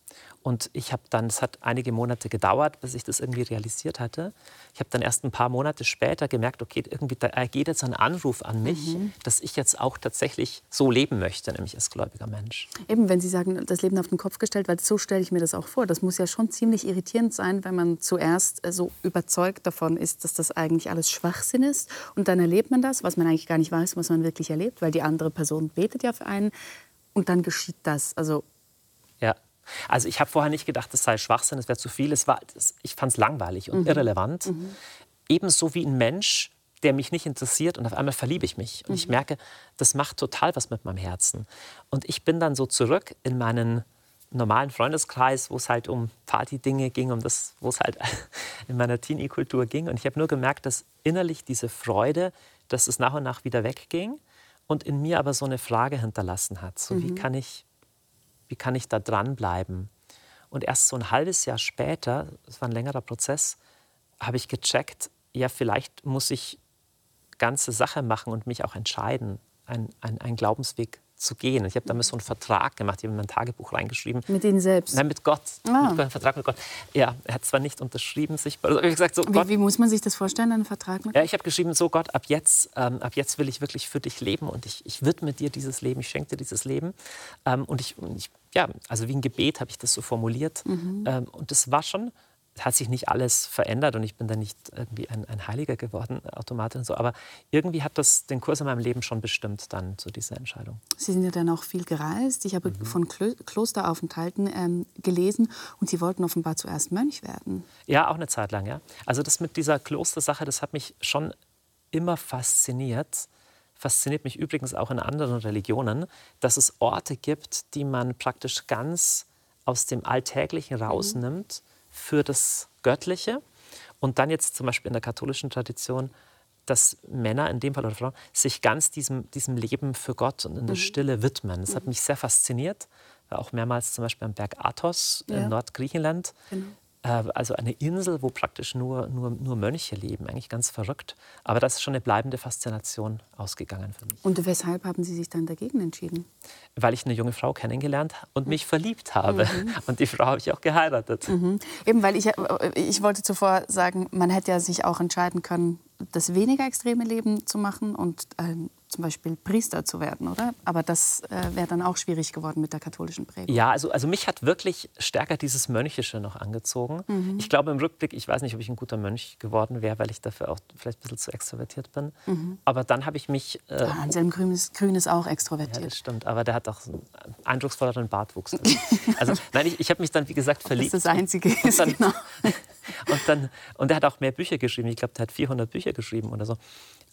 Und ich habe dann, es hat einige Monate gedauert, bis ich das irgendwie realisiert hatte. Ich habe dann erst ein paar Monate später gemerkt, okay, irgendwie da geht jetzt ein Anruf an mich, mhm. dass ich jetzt auch tatsächlich so leben möchte, nämlich als gläubiger Mensch. Eben, wenn Sie sagen, das Leben auf den Kopf gestellt, weil so stelle ich mir das auch vor. Das muss ja schon ziemlich irritierend sein, wenn man zuerst äh, so überzeugt davon ist, dass das eigentlich alles Schwachsinn ist. Und dann erlebt man das, was man eigentlich gar nicht weiß, was man wirklich erlebt, weil die andere Person betet ja für einen. Und dann geschieht das. Also. Also ich habe vorher nicht gedacht, das sei Schwachsinn, es wäre zu viel. Es war, ich fand es langweilig und mhm. irrelevant. Mhm. Ebenso wie ein Mensch, der mich nicht interessiert und auf einmal verliebe ich mich. Und mhm. ich merke, das macht total was mit meinem Herzen. Und ich bin dann so zurück in meinen normalen Freundeskreis, wo es halt um Party-Dinge ging, um das, wo es halt in meiner Teenie-Kultur ging. Und ich habe nur gemerkt, dass innerlich diese Freude, dass es nach und nach wieder wegging und in mir aber so eine Frage hinterlassen hat. So, mhm. wie kann ich wie kann ich da dranbleiben? Und erst so ein halbes Jahr später, das war ein längerer Prozess, habe ich gecheckt, ja, vielleicht muss ich ganze Sache machen und mich auch entscheiden, einen ein Glaubensweg zu gehen. Ich habe damals so einen Vertrag gemacht, ich habe in mein Tagebuch reingeschrieben. Mit Ihnen selbst? Nein, mit Gott. Ah. Mit, Vertrag mit Gott. Ja, er hat zwar nicht unterschrieben, sich, also gesagt, so wie, Gott, wie, muss man sich das vorstellen, einen Vertrag mit Ja, ich habe geschrieben, so Gott, ab jetzt, ähm, ab jetzt will ich wirklich für dich leben und ich, ich widme dir dieses Leben, ich schenke dir dieses Leben. Ähm, und ich, ich, ja, also wie ein Gebet habe ich das so formuliert. Mhm. Ähm, und das war schon hat sich nicht alles verändert und ich bin da nicht irgendwie ein, ein Heiliger geworden automatisch und so, aber irgendwie hat das den Kurs in meinem Leben schon bestimmt dann zu dieser Entscheidung. Sie sind ja dann auch viel gereist. Ich habe mhm. von Klo Klosteraufenthalten ähm, gelesen und Sie wollten offenbar zuerst Mönch werden. Ja, auch eine Zeit lang, ja. Also das mit dieser Klostersache, das hat mich schon immer fasziniert. Fasziniert mich übrigens auch in anderen Religionen, dass es Orte gibt, die man praktisch ganz aus dem Alltäglichen mhm. rausnimmt. Mhm für das Göttliche. Und dann jetzt zum Beispiel in der katholischen Tradition dass Männer in dem Fall oder Frauen sich ganz diesem, diesem Leben für Gott und in der mhm. Stille widmen. Das mhm. hat mich sehr fasziniert. War auch mehrmals zum Beispiel am Berg Athos ja. in Nordgriechenland. Genau. Äh, also eine Insel, wo praktisch nur, nur, nur Mönche leben. Eigentlich ganz verrückt. Aber das ist schon eine bleibende Faszination ausgegangen für mich. Und weshalb haben Sie sich dann dagegen entschieden? Weil ich eine junge Frau kennengelernt und mich verliebt habe. Mhm. Und die Frau habe ich auch geheiratet. Mhm. Eben, weil ich, äh, ich wollte zuvor sagen, man hätte ja sich auch entscheiden können, das weniger extreme Leben zu machen und äh, zum Beispiel Priester zu werden, oder? Aber das äh, wäre dann auch schwierig geworden mit der katholischen Prägung. Ja, also, also mich hat wirklich stärker dieses Mönchische noch angezogen. Mhm. Ich glaube im Rückblick, ich weiß nicht, ob ich ein guter Mönch geworden wäre, weil ich dafür auch vielleicht ein bisschen zu extrovertiert bin. Mhm. Aber dann habe ich mich... Äh, ja, Anselm Grün ist, Grün ist auch extrovertiert. Ja, das stimmt, aber der hat auch so einen eindrucksvolleren Bartwuchs. also nein, ich, ich habe mich dann, wie gesagt, verliebt. Das ist das Einzige. Und dann, genau. und, dann, und er hat auch mehr Bücher geschrieben. Ich glaube, der hat 400 Bücher geschrieben oder so.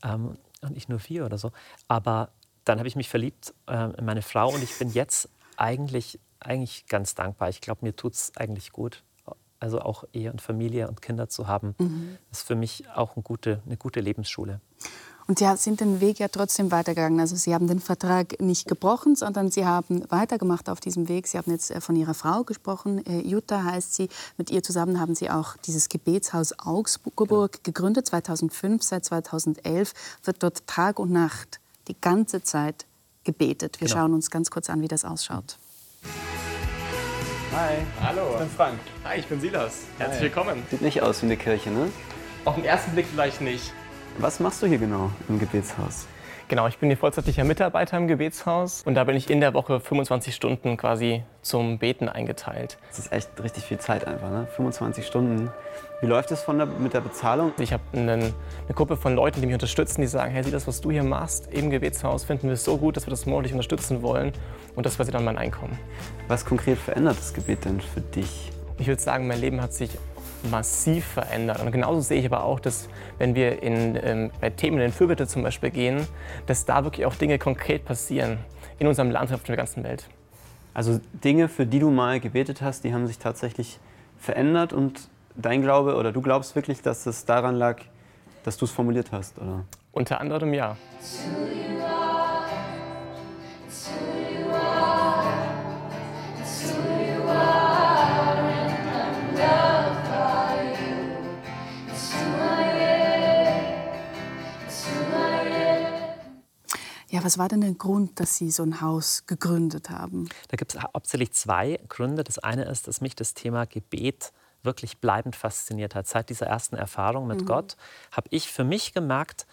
Ähm, und nicht nur vier oder so. Aber dann habe ich mich verliebt äh, in meine Frau und ich bin jetzt eigentlich, eigentlich ganz dankbar. Ich glaube, mir tut es eigentlich gut. Also auch Ehe und Familie und Kinder zu haben, mhm. ist für mich auch eine gute, eine gute Lebensschule. Und Sie sind den Weg ja trotzdem weitergegangen. Also Sie haben den Vertrag nicht gebrochen, sondern Sie haben weitergemacht auf diesem Weg. Sie haben jetzt äh, von Ihrer Frau gesprochen. Äh, Jutta heißt sie. Mit ihr zusammen haben Sie auch dieses Gebetshaus Augsburg gegründet, 2005. Seit 2011 wird dort Tag und Nacht die ganze Zeit gebetet. Wir genau. schauen uns ganz kurz an, wie das ausschaut. Hi. Hallo. Ich bin Frank. Hi, ich bin Silas. Herzlich Hi. willkommen. Sieht nicht aus wie eine Kirche, ne? Auf den ersten Blick vielleicht nicht. Was machst du hier genau im Gebetshaus? Genau, ich bin hier vollzeitlicher Mitarbeiter im Gebetshaus und da bin ich in der Woche 25 Stunden quasi zum Beten eingeteilt. Das ist echt richtig viel Zeit einfach, ne? 25 Stunden. Wie läuft es von der, mit der Bezahlung? Ich habe eine, Gruppe von Leuten, die mich unterstützen, die sagen, hey, sieh das, was du hier machst im Gebetshaus, finden wir so gut, dass wir das monatlich unterstützen wollen und das quasi dann mein Einkommen. Was konkret verändert das Gebet denn für dich? Ich würde sagen, mein Leben hat sich massiv verändert. Und genauso sehe ich aber auch, dass wenn wir in, ähm, bei Themen in Fürbitte zum Beispiel gehen, dass da wirklich auch Dinge konkret passieren in unserem Land auf der ganzen Welt. Also Dinge, für die du mal gebetet hast, die haben sich tatsächlich verändert und dein Glaube oder du glaubst wirklich, dass es daran lag, dass du es formuliert hast, oder? Unter anderem ja. Ja, was war denn der Grund, dass Sie so ein Haus gegründet haben? Da gibt es hauptsächlich zwei Gründe. Das eine ist, dass mich das Thema Gebet wirklich bleibend fasziniert hat. Seit dieser ersten Erfahrung mit mhm. Gott habe ich für mich gemerkt,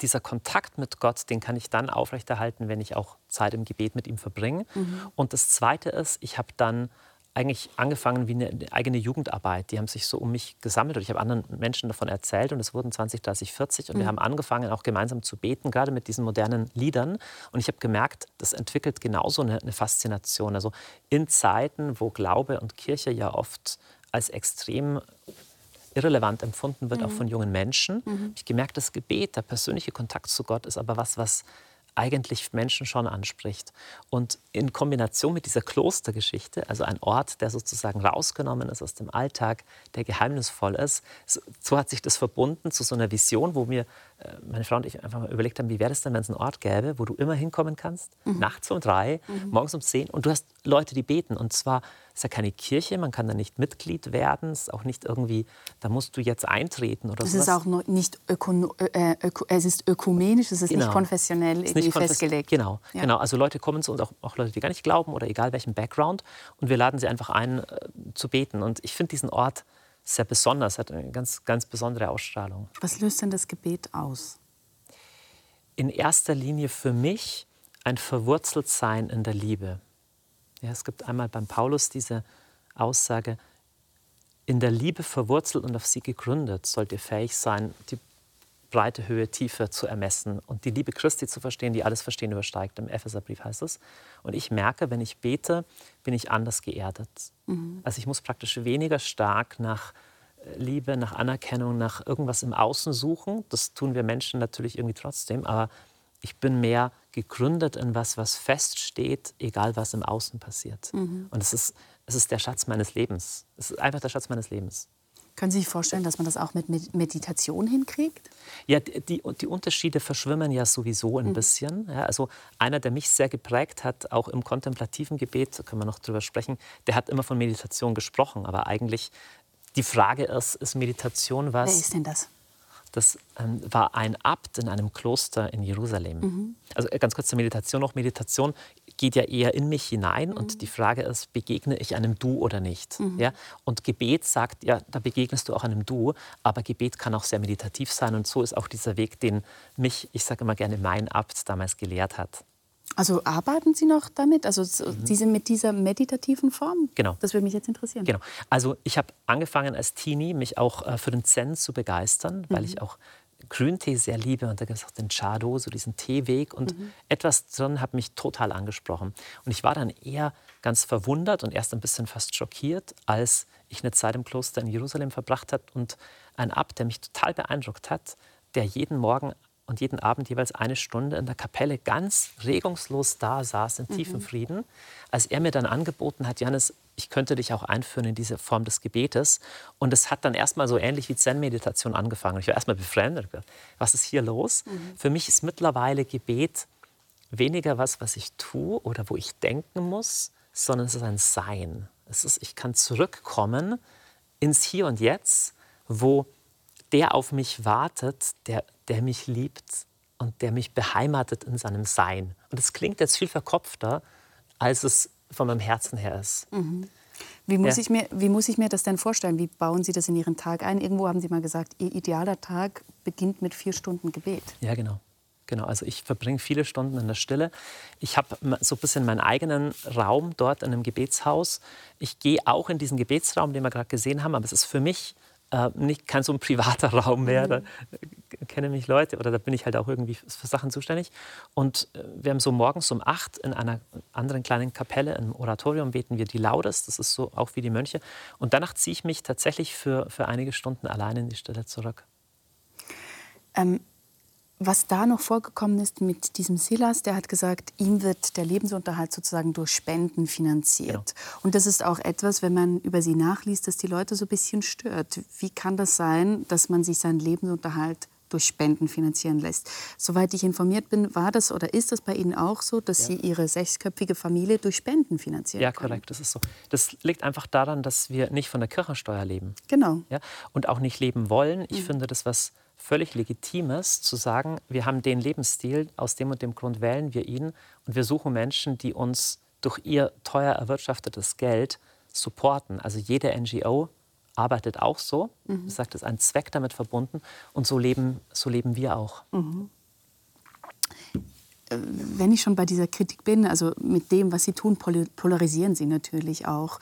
dieser Kontakt mit Gott, den kann ich dann aufrechterhalten, wenn ich auch Zeit im Gebet mit ihm verbringe. Mhm. Und das Zweite ist, ich habe dann eigentlich angefangen wie eine eigene Jugendarbeit. Die haben sich so um mich gesammelt und ich habe anderen Menschen davon erzählt und es wurden 20, 30, 40 und mhm. wir haben angefangen auch gemeinsam zu beten, gerade mit diesen modernen Liedern und ich habe gemerkt, das entwickelt genauso eine, eine Faszination. Also in Zeiten, wo Glaube und Kirche ja oft als extrem irrelevant empfunden wird, mhm. auch von jungen Menschen, mhm. habe ich gemerkt, das Gebet, der persönliche Kontakt zu Gott ist aber was, was eigentlich Menschen schon anspricht. Und in Kombination mit dieser Klostergeschichte, also ein Ort, der sozusagen rausgenommen ist aus dem Alltag, der geheimnisvoll ist, so hat sich das verbunden zu so einer Vision, wo mir äh, meine Frau und ich einfach mal überlegt haben, wie wäre es denn, wenn es einen Ort gäbe, wo du immer hinkommen kannst, mhm. nachts um drei, mhm. morgens um zehn und du hast Leute, die beten. Und zwar ist ja keine Kirche, man kann da nicht Mitglied werden, es ist auch nicht irgendwie, da musst du jetzt eintreten oder so. Es ist auch nicht öko, äh, öko, es ist ökumenisch, es ist genau. nicht konfessionell ist nicht konfes festgelegt. Genau, ja. genau. Also Leute kommen zu uns, auch, auch, Leute, die gar nicht glauben oder egal welchen Background und wir laden sie einfach ein, äh, zu beten. Und ich finde diesen Ort sehr besonders, hat eine ganz, ganz besondere Ausstrahlung. Was löst denn das Gebet aus? In erster Linie für mich ein Verwurzeltsein in der Liebe. Ja, es gibt einmal beim Paulus diese Aussage, in der Liebe verwurzelt und auf sie gegründet sollt ihr fähig sein, die Breite, Höhe, Tiefe zu ermessen und die Liebe Christi zu verstehen, die alles Verstehen übersteigt. Im Epheserbrief heißt es. Und ich merke, wenn ich bete, bin ich anders geerdet. Mhm. Also ich muss praktisch weniger stark nach äh, Liebe, nach Anerkennung, nach irgendwas im Außen suchen. Das tun wir Menschen natürlich irgendwie trotzdem, aber ich bin mehr gegründet in was, was feststeht, egal was im Außen passiert. Mhm. Und es ist, es ist der Schatz meines Lebens. Es ist einfach der Schatz meines Lebens. Können Sie sich vorstellen, dass man das auch mit Meditation hinkriegt? Ja, die, die Unterschiede verschwimmen ja sowieso ein mhm. bisschen. Ja, also einer, der mich sehr geprägt hat, auch im kontemplativen Gebet, da können wir noch drüber sprechen, der hat immer von Meditation gesprochen. Aber eigentlich die Frage ist, ist Meditation was? Wer ist denn das? Das ähm, war ein Abt in einem Kloster in Jerusalem. Mhm. Also äh, ganz kurz zur Meditation noch. Meditation geht ja eher in mich hinein mhm. und die Frage ist, begegne ich einem Du oder nicht? Mhm. Ja? Und Gebet sagt, ja, da begegnest du auch einem Du, aber Gebet kann auch sehr meditativ sein und so ist auch dieser Weg, den mich, ich sage immer gerne, mein Abt damals gelehrt hat. Also arbeiten Sie noch damit? Also mhm. diese, mit dieser meditativen Form? Genau. Das würde mich jetzt interessieren. Genau. Also ich habe angefangen als Teenie, mich auch äh, für den Zen zu begeistern, mhm. weil ich auch Grüntee sehr liebe. Und da gibt es auch den Chado, so diesen Teeweg. Und mhm. etwas drin hat mich total angesprochen. Und ich war dann eher ganz verwundert und erst ein bisschen fast schockiert, als ich eine Zeit im Kloster in Jerusalem verbracht habe und ein Abt, der mich total beeindruckt hat, der jeden Morgen und jeden Abend jeweils eine Stunde in der Kapelle ganz regungslos da saß, in tiefem mhm. Frieden, als er mir dann angeboten hat, Janis, ich könnte dich auch einführen in diese Form des Gebetes. Und es hat dann erstmal so ähnlich wie Zen-Meditation angefangen. Ich war erstmal befremdet. Was ist hier los? Mhm. Für mich ist mittlerweile Gebet weniger was, was ich tue oder wo ich denken muss, sondern es ist ein Sein. Es ist, ich kann zurückkommen ins Hier und Jetzt, wo der auf mich wartet, der der mich liebt und der mich beheimatet in seinem Sein. Und das klingt jetzt viel verkopfter, als es von meinem Herzen her ist. Mhm. Wie muss, ja. ich mir, wie muss ich mir das denn vorstellen? Wie bauen Sie das in Ihren Tag ein? Irgendwo haben Sie mal gesagt, Ihr idealer Tag beginnt mit vier Stunden Gebet. Ja, genau. Genau, also ich verbringe viele Stunden in der Stille. Ich habe so ein bisschen meinen eigenen Raum dort in einem Gebetshaus. Ich gehe auch in diesen Gebetsraum, den wir gerade gesehen haben, aber es ist für mich äh, nicht kein so ein privater Raum mehr. Da kennen mich Leute oder da bin ich halt auch irgendwie für Sachen zuständig. Und äh, wir haben so morgens um acht in einer anderen kleinen Kapelle im Oratorium beten wir die Laudes. Das ist so auch wie die Mönche. Und danach ziehe ich mich tatsächlich für, für einige Stunden allein in die Stille zurück. Ähm, was da noch vorgekommen ist mit diesem Silas, der hat gesagt, ihm wird der Lebensunterhalt sozusagen durch Spenden finanziert. Genau. Und das ist auch etwas, wenn man über sie nachliest, das die Leute so ein bisschen stört. Wie kann das sein, dass man sich seinen Lebensunterhalt durch Spenden finanzieren lässt. Soweit ich informiert bin, war das oder ist das bei Ihnen auch so, dass ja. Sie Ihre sechsköpfige Familie durch Spenden finanzieren? Ja, korrekt, das ist so. Das liegt einfach daran, dass wir nicht von der Kirchensteuer leben. Genau. Ja? Und auch nicht leben wollen. Ich mhm. finde das was völlig Legitimes, zu sagen, wir haben den Lebensstil, aus dem und dem Grund wählen wir ihn und wir suchen Menschen, die uns durch ihr teuer erwirtschaftetes Geld supporten. Also jede NGO arbeitet auch so. Mhm. sagt, es ist ein Zweck damit verbunden. Und so leben, so leben wir auch. Mhm. Äh, wenn ich schon bei dieser Kritik bin, also mit dem, was Sie tun, polarisieren Sie natürlich auch.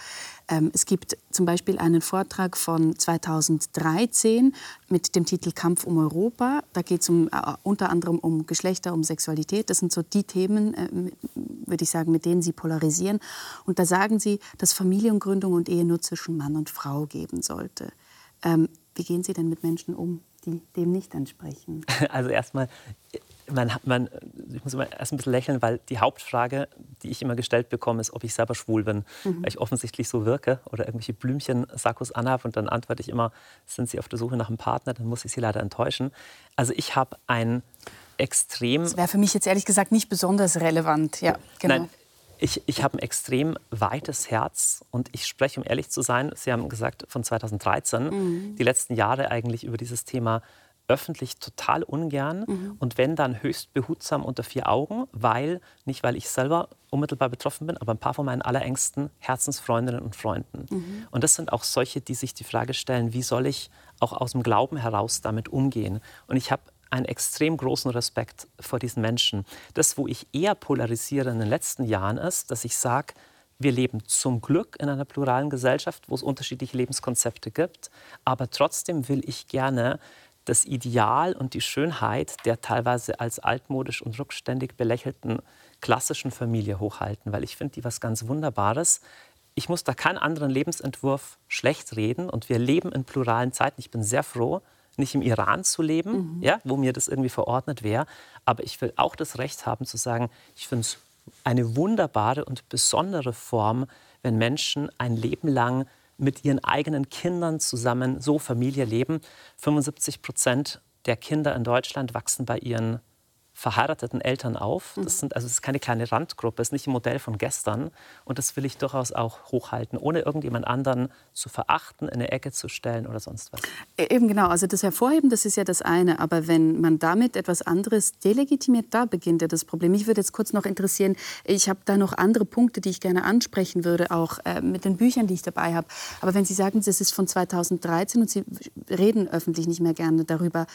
Ähm, es gibt zum Beispiel einen Vortrag von 2013 mit dem Titel Kampf um Europa. Da geht es um, äh, unter anderem um Geschlechter, um Sexualität. Das sind so die Themen, äh, würde ich sagen, mit denen Sie polarisieren. Und da sagen Sie, dass Familiengründung und Ehe nur zwischen Mann und Frau geben sollte. Ähm, wie gehen Sie denn mit Menschen um, die dem nicht entsprechen? Also erstmal, man, man, ich muss immer erst ein bisschen lächeln, weil die Hauptfrage, die ich immer gestellt bekomme, ist, ob ich selber schwul bin. Mhm. Weil ich offensichtlich so wirke oder irgendwelche Blümchen-Sakkos anhabe. Und dann antworte ich immer, sind Sie auf der Suche nach einem Partner, dann muss ich Sie leider enttäuschen. Also ich habe ein extrem... Das wäre für mich jetzt ehrlich gesagt nicht besonders relevant. Ja, genau. Nein, ich, ich habe ein extrem weites Herz und ich spreche, um ehrlich zu sein, Sie haben gesagt, von 2013, mhm. die letzten Jahre eigentlich über dieses Thema öffentlich total ungern mhm. und wenn dann höchst behutsam unter vier Augen, weil, nicht weil ich selber unmittelbar betroffen bin, aber ein paar von meinen allerengsten Herzensfreundinnen und Freunden. Mhm. Und das sind auch solche, die sich die Frage stellen, wie soll ich auch aus dem Glauben heraus damit umgehen? Und ich habe einen extrem großen Respekt vor diesen Menschen. Das, wo ich eher polarisiere in den letzten Jahren, ist, dass ich sage, wir leben zum Glück in einer pluralen Gesellschaft, wo es unterschiedliche Lebenskonzepte gibt. Aber trotzdem will ich gerne das Ideal und die Schönheit der teilweise als altmodisch und rückständig belächelten klassischen Familie hochhalten, weil ich finde die was ganz Wunderbares. Ich muss da keinen anderen Lebensentwurf schlecht reden und wir leben in pluralen Zeiten. Ich bin sehr froh, nicht im Iran zu leben, mhm. ja, wo mir das irgendwie verordnet wäre. Aber ich will auch das Recht haben zu sagen, ich finde es eine wunderbare und besondere Form, wenn Menschen ein Leben lang mit ihren eigenen Kindern zusammen so Familie leben. 75 Prozent der Kinder in Deutschland wachsen bei ihren verheirateten Eltern auf. Das, mhm. sind, also das ist keine kleine Randgruppe, das ist nicht ein Modell von gestern. Und das will ich durchaus auch hochhalten, ohne irgendjemand anderen zu verachten, in eine Ecke zu stellen oder sonst was. E, eben genau, also das Hervorheben, das ist ja das eine. Aber wenn man damit etwas anderes delegitimiert, da beginnt ja das Problem. Mich würde jetzt kurz noch interessieren, ich habe da noch andere Punkte, die ich gerne ansprechen würde, auch äh, mit den Büchern, die ich dabei habe. Aber wenn Sie sagen, das ist von 2013 und Sie reden öffentlich nicht mehr gerne darüber,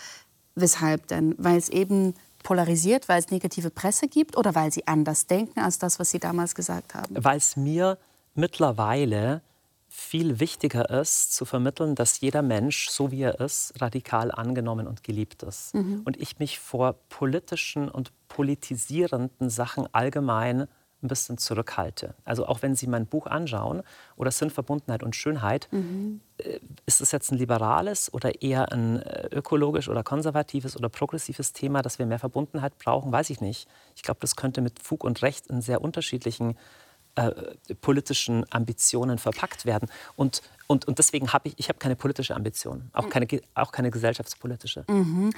weshalb denn? Weil es eben polarisiert, weil es negative Presse gibt oder weil Sie anders denken als das, was Sie damals gesagt haben? Weil es mir mittlerweile viel wichtiger ist, zu vermitteln, dass jeder Mensch, so wie er ist, radikal angenommen und geliebt ist. Mhm. Und ich mich vor politischen und politisierenden Sachen allgemein ein bisschen zurückhalte. Also auch wenn Sie mein Buch anschauen oder Sinnverbundenheit und Schönheit, mhm. Äh, ist es jetzt ein liberales oder eher ein äh, ökologisch oder konservatives oder progressives Thema, dass wir mehr Verbundenheit brauchen, weiß ich nicht. Ich glaube, das könnte mit Fug und Recht in sehr unterschiedlichen äh, politischen Ambitionen verpackt werden. Und, und, und deswegen habe ich, ich hab keine politische Ambition, auch keine, auch keine gesellschaftspolitische. Mhm.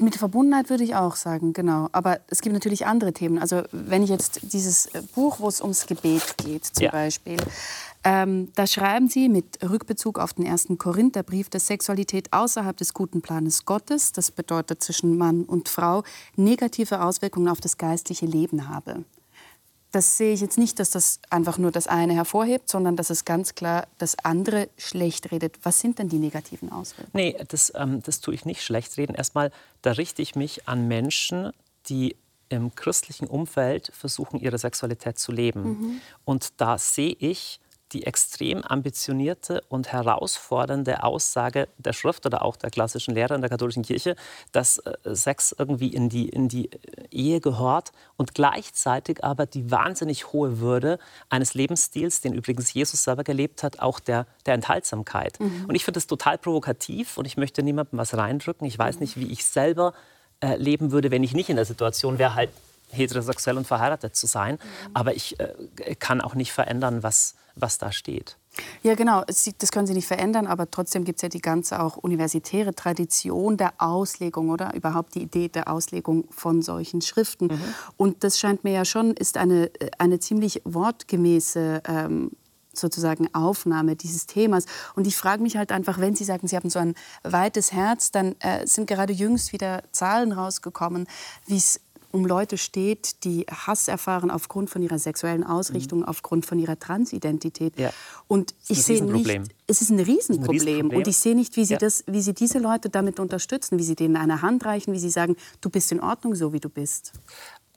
Mit Verbundenheit würde ich auch sagen, genau. Aber es gibt natürlich andere Themen. Also wenn ich jetzt dieses Buch, wo es ums Gebet geht, zum ja. Beispiel, ähm, da schreiben Sie mit Rückbezug auf den ersten Korintherbrief, dass Sexualität außerhalb des guten Planes Gottes, das bedeutet zwischen Mann und Frau, negative Auswirkungen auf das geistliche Leben habe das sehe ich jetzt nicht, dass das einfach nur das eine hervorhebt, sondern dass es ganz klar das andere schlecht redet. Was sind denn die negativen Auswirkungen? Nee, das, ähm, das tue ich nicht schlecht reden. Erstmal, da richte ich mich an Menschen, die im christlichen Umfeld versuchen, ihre Sexualität zu leben. Mhm. Und da sehe ich die extrem ambitionierte und herausfordernde Aussage der Schrift oder auch der klassischen Lehre in der katholischen Kirche, dass äh, Sex irgendwie in die, in die Ehe gehört und gleichzeitig aber die wahnsinnig hohe Würde eines Lebensstils, den übrigens Jesus selber gelebt hat, auch der, der Enthaltsamkeit. Mhm. Und ich finde das total provokativ und ich möchte niemandem was reindrücken. Ich weiß nicht, wie ich selber äh, leben würde, wenn ich nicht in der Situation wäre, halt heterosexuell und verheiratet zu sein. Mhm. Aber ich äh, kann auch nicht verändern, was, was da steht. Ja, genau. Das können Sie nicht verändern, aber trotzdem gibt es ja die ganze auch universitäre Tradition der Auslegung oder überhaupt die Idee der Auslegung von solchen Schriften. Mhm. Und das scheint mir ja schon, ist eine, eine ziemlich wortgemäße ähm, sozusagen Aufnahme dieses Themas. Und ich frage mich halt einfach, wenn Sie sagen, Sie haben so ein weites Herz, dann äh, sind gerade jüngst wieder Zahlen rausgekommen, wie es um Leute steht, die Hass erfahren aufgrund von ihrer sexuellen Ausrichtung, mhm. aufgrund von ihrer Transidentität. Ja. Und ich sehe nicht, es ist ein Riesenproblem. Ist ein Riesenproblem. Und ich sehe nicht, wie sie, ja. das, wie sie diese Leute damit unterstützen, wie sie denen eine Hand reichen, wie sie sagen, du bist in Ordnung, so wie du bist.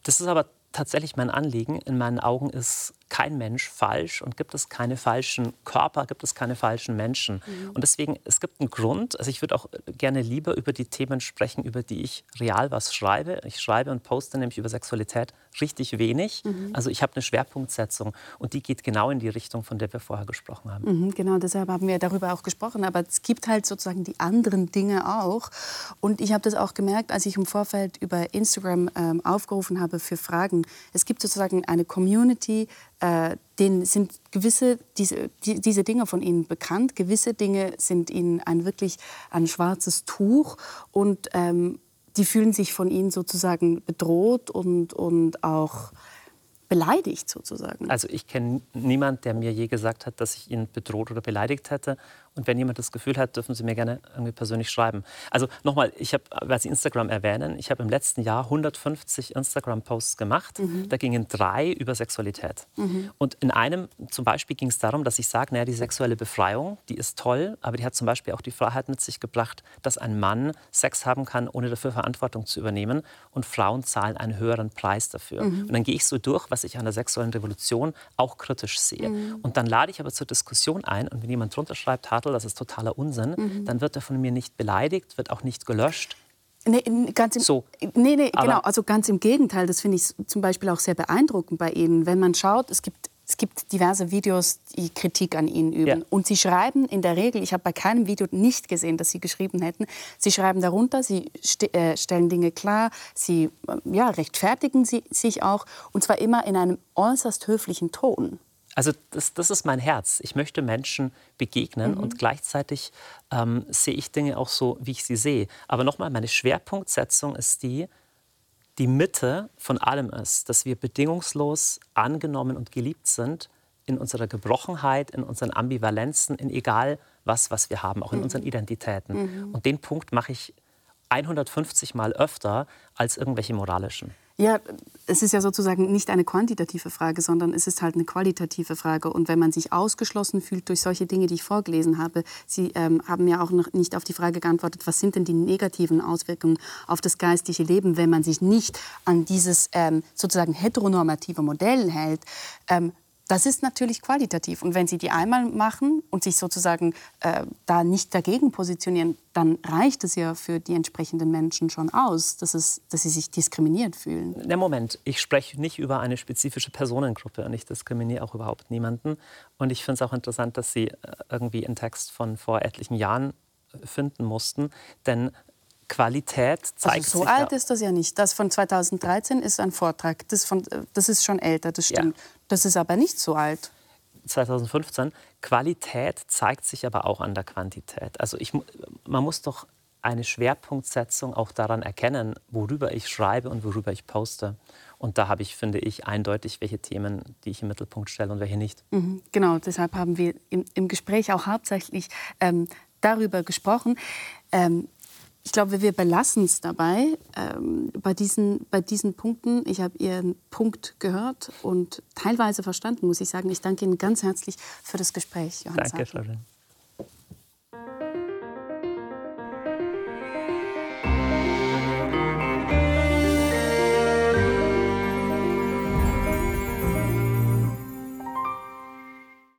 Das ist aber tatsächlich mein Anliegen. In meinen Augen ist kein Mensch falsch und gibt es keine falschen Körper, gibt es keine falschen Menschen. Mhm. Und deswegen, es gibt einen Grund, also ich würde auch gerne lieber über die Themen sprechen, über die ich real was schreibe. Ich schreibe und poste nämlich über Sexualität richtig wenig. Mhm. Also ich habe eine Schwerpunktsetzung und die geht genau in die Richtung, von der wir vorher gesprochen haben. Mhm, genau, deshalb haben wir darüber auch gesprochen. Aber es gibt halt sozusagen die anderen Dinge auch. Und ich habe das auch gemerkt, als ich im Vorfeld über Instagram ähm, aufgerufen habe für Fragen. Es gibt sozusagen eine Community, äh, denen sind gewisse diese, die, diese Dinge von ihnen bekannt. Gewisse Dinge sind ihnen ein wirklich ein schwarzes Tuch und ähm, die fühlen sich von ihnen sozusagen bedroht und, und auch beleidigt sozusagen. Also ich kenne niemanden, der mir je gesagt hat, dass ich ihn bedroht oder beleidigt hätte. Und wenn jemand das Gefühl hat, dürfen Sie mir gerne irgendwie persönlich schreiben. Also nochmal, ich habe, weil Sie Instagram erwähnen, ich habe im letzten Jahr 150 Instagram-Posts gemacht. Mhm. Da gingen drei über Sexualität. Mhm. Und in einem zum Beispiel ging es darum, dass ich sage, naja, die sexuelle Befreiung, die ist toll, aber die hat zum Beispiel auch die Freiheit mit sich gebracht, dass ein Mann Sex haben kann, ohne dafür Verantwortung zu übernehmen. Und Frauen zahlen einen höheren Preis dafür. Mhm. Und dann gehe ich so durch, was ich an der sexuellen Revolution auch kritisch sehe. Mhm. Und dann lade ich aber zur Diskussion ein. Und wenn jemand drunter schreibt, Hartl, das ist totaler Unsinn, mhm. dann wird er von mir nicht beleidigt, wird auch nicht gelöscht. Nee, ganz im, so. nee, nee, genau. Also ganz im Gegenteil. Das finde ich zum Beispiel auch sehr beeindruckend bei Ihnen. Wenn man schaut, es gibt, es gibt diverse Videos, die Kritik an Ihnen üben. Ja. Und Sie schreiben in der Regel, ich habe bei keinem Video nicht gesehen, dass Sie geschrieben hätten, Sie schreiben darunter, Sie st äh, stellen Dinge klar, Sie äh, ja, rechtfertigen sie sich auch. Und zwar immer in einem äußerst höflichen Ton. Also das, das, ist mein Herz. Ich möchte Menschen begegnen mhm. und gleichzeitig ähm, sehe ich Dinge auch so, wie ich sie sehe. Aber nochmal, meine Schwerpunktsetzung ist die, die Mitte von allem ist, dass wir bedingungslos angenommen und geliebt sind in unserer Gebrochenheit, in unseren Ambivalenzen, in egal was, was wir haben, auch in mhm. unseren Identitäten. Mhm. Und den Punkt mache ich 150 Mal öfter als irgendwelche moralischen. Ja, es ist ja sozusagen nicht eine quantitative Frage, sondern es ist halt eine qualitative Frage. Und wenn man sich ausgeschlossen fühlt durch solche Dinge, die ich vorgelesen habe, Sie ähm, haben ja auch noch nicht auf die Frage geantwortet, was sind denn die negativen Auswirkungen auf das geistige Leben, wenn man sich nicht an dieses ähm, sozusagen heteronormative Modell hält. Ähm, das ist natürlich qualitativ. Und wenn Sie die einmal machen und sich sozusagen äh, da nicht dagegen positionieren, dann reicht es ja für die entsprechenden Menschen schon aus, dass, es, dass sie sich diskriminiert fühlen. Der Moment, ich spreche nicht über eine spezifische Personengruppe und ich diskriminiere auch überhaupt niemanden. Und ich finde es auch interessant, dass Sie äh, irgendwie einen Text von vor etlichen Jahren äh, finden mussten. Denn Qualität zeigt also so alt ist das ja nicht. Das von 2013 ist ein Vortrag. Das, von, das ist schon älter, das stimmt. Ja. Das ist aber nicht so alt. 2015. Qualität zeigt sich aber auch an der Quantität. Also ich, man muss doch eine Schwerpunktsetzung auch daran erkennen, worüber ich schreibe und worüber ich poste. Und da habe ich, finde ich, eindeutig, welche Themen, die ich im Mittelpunkt stelle und welche nicht. Mhm, genau, deshalb haben wir im, im Gespräch auch hauptsächlich ähm, darüber gesprochen. Ähm, ich glaube, wir belassen es dabei ähm, bei, diesen, bei diesen Punkten. Ich habe Ihren Punkt gehört und teilweise verstanden, muss ich sagen. Ich danke Ihnen ganz herzlich für das Gespräch, Johannes. Danke, Frau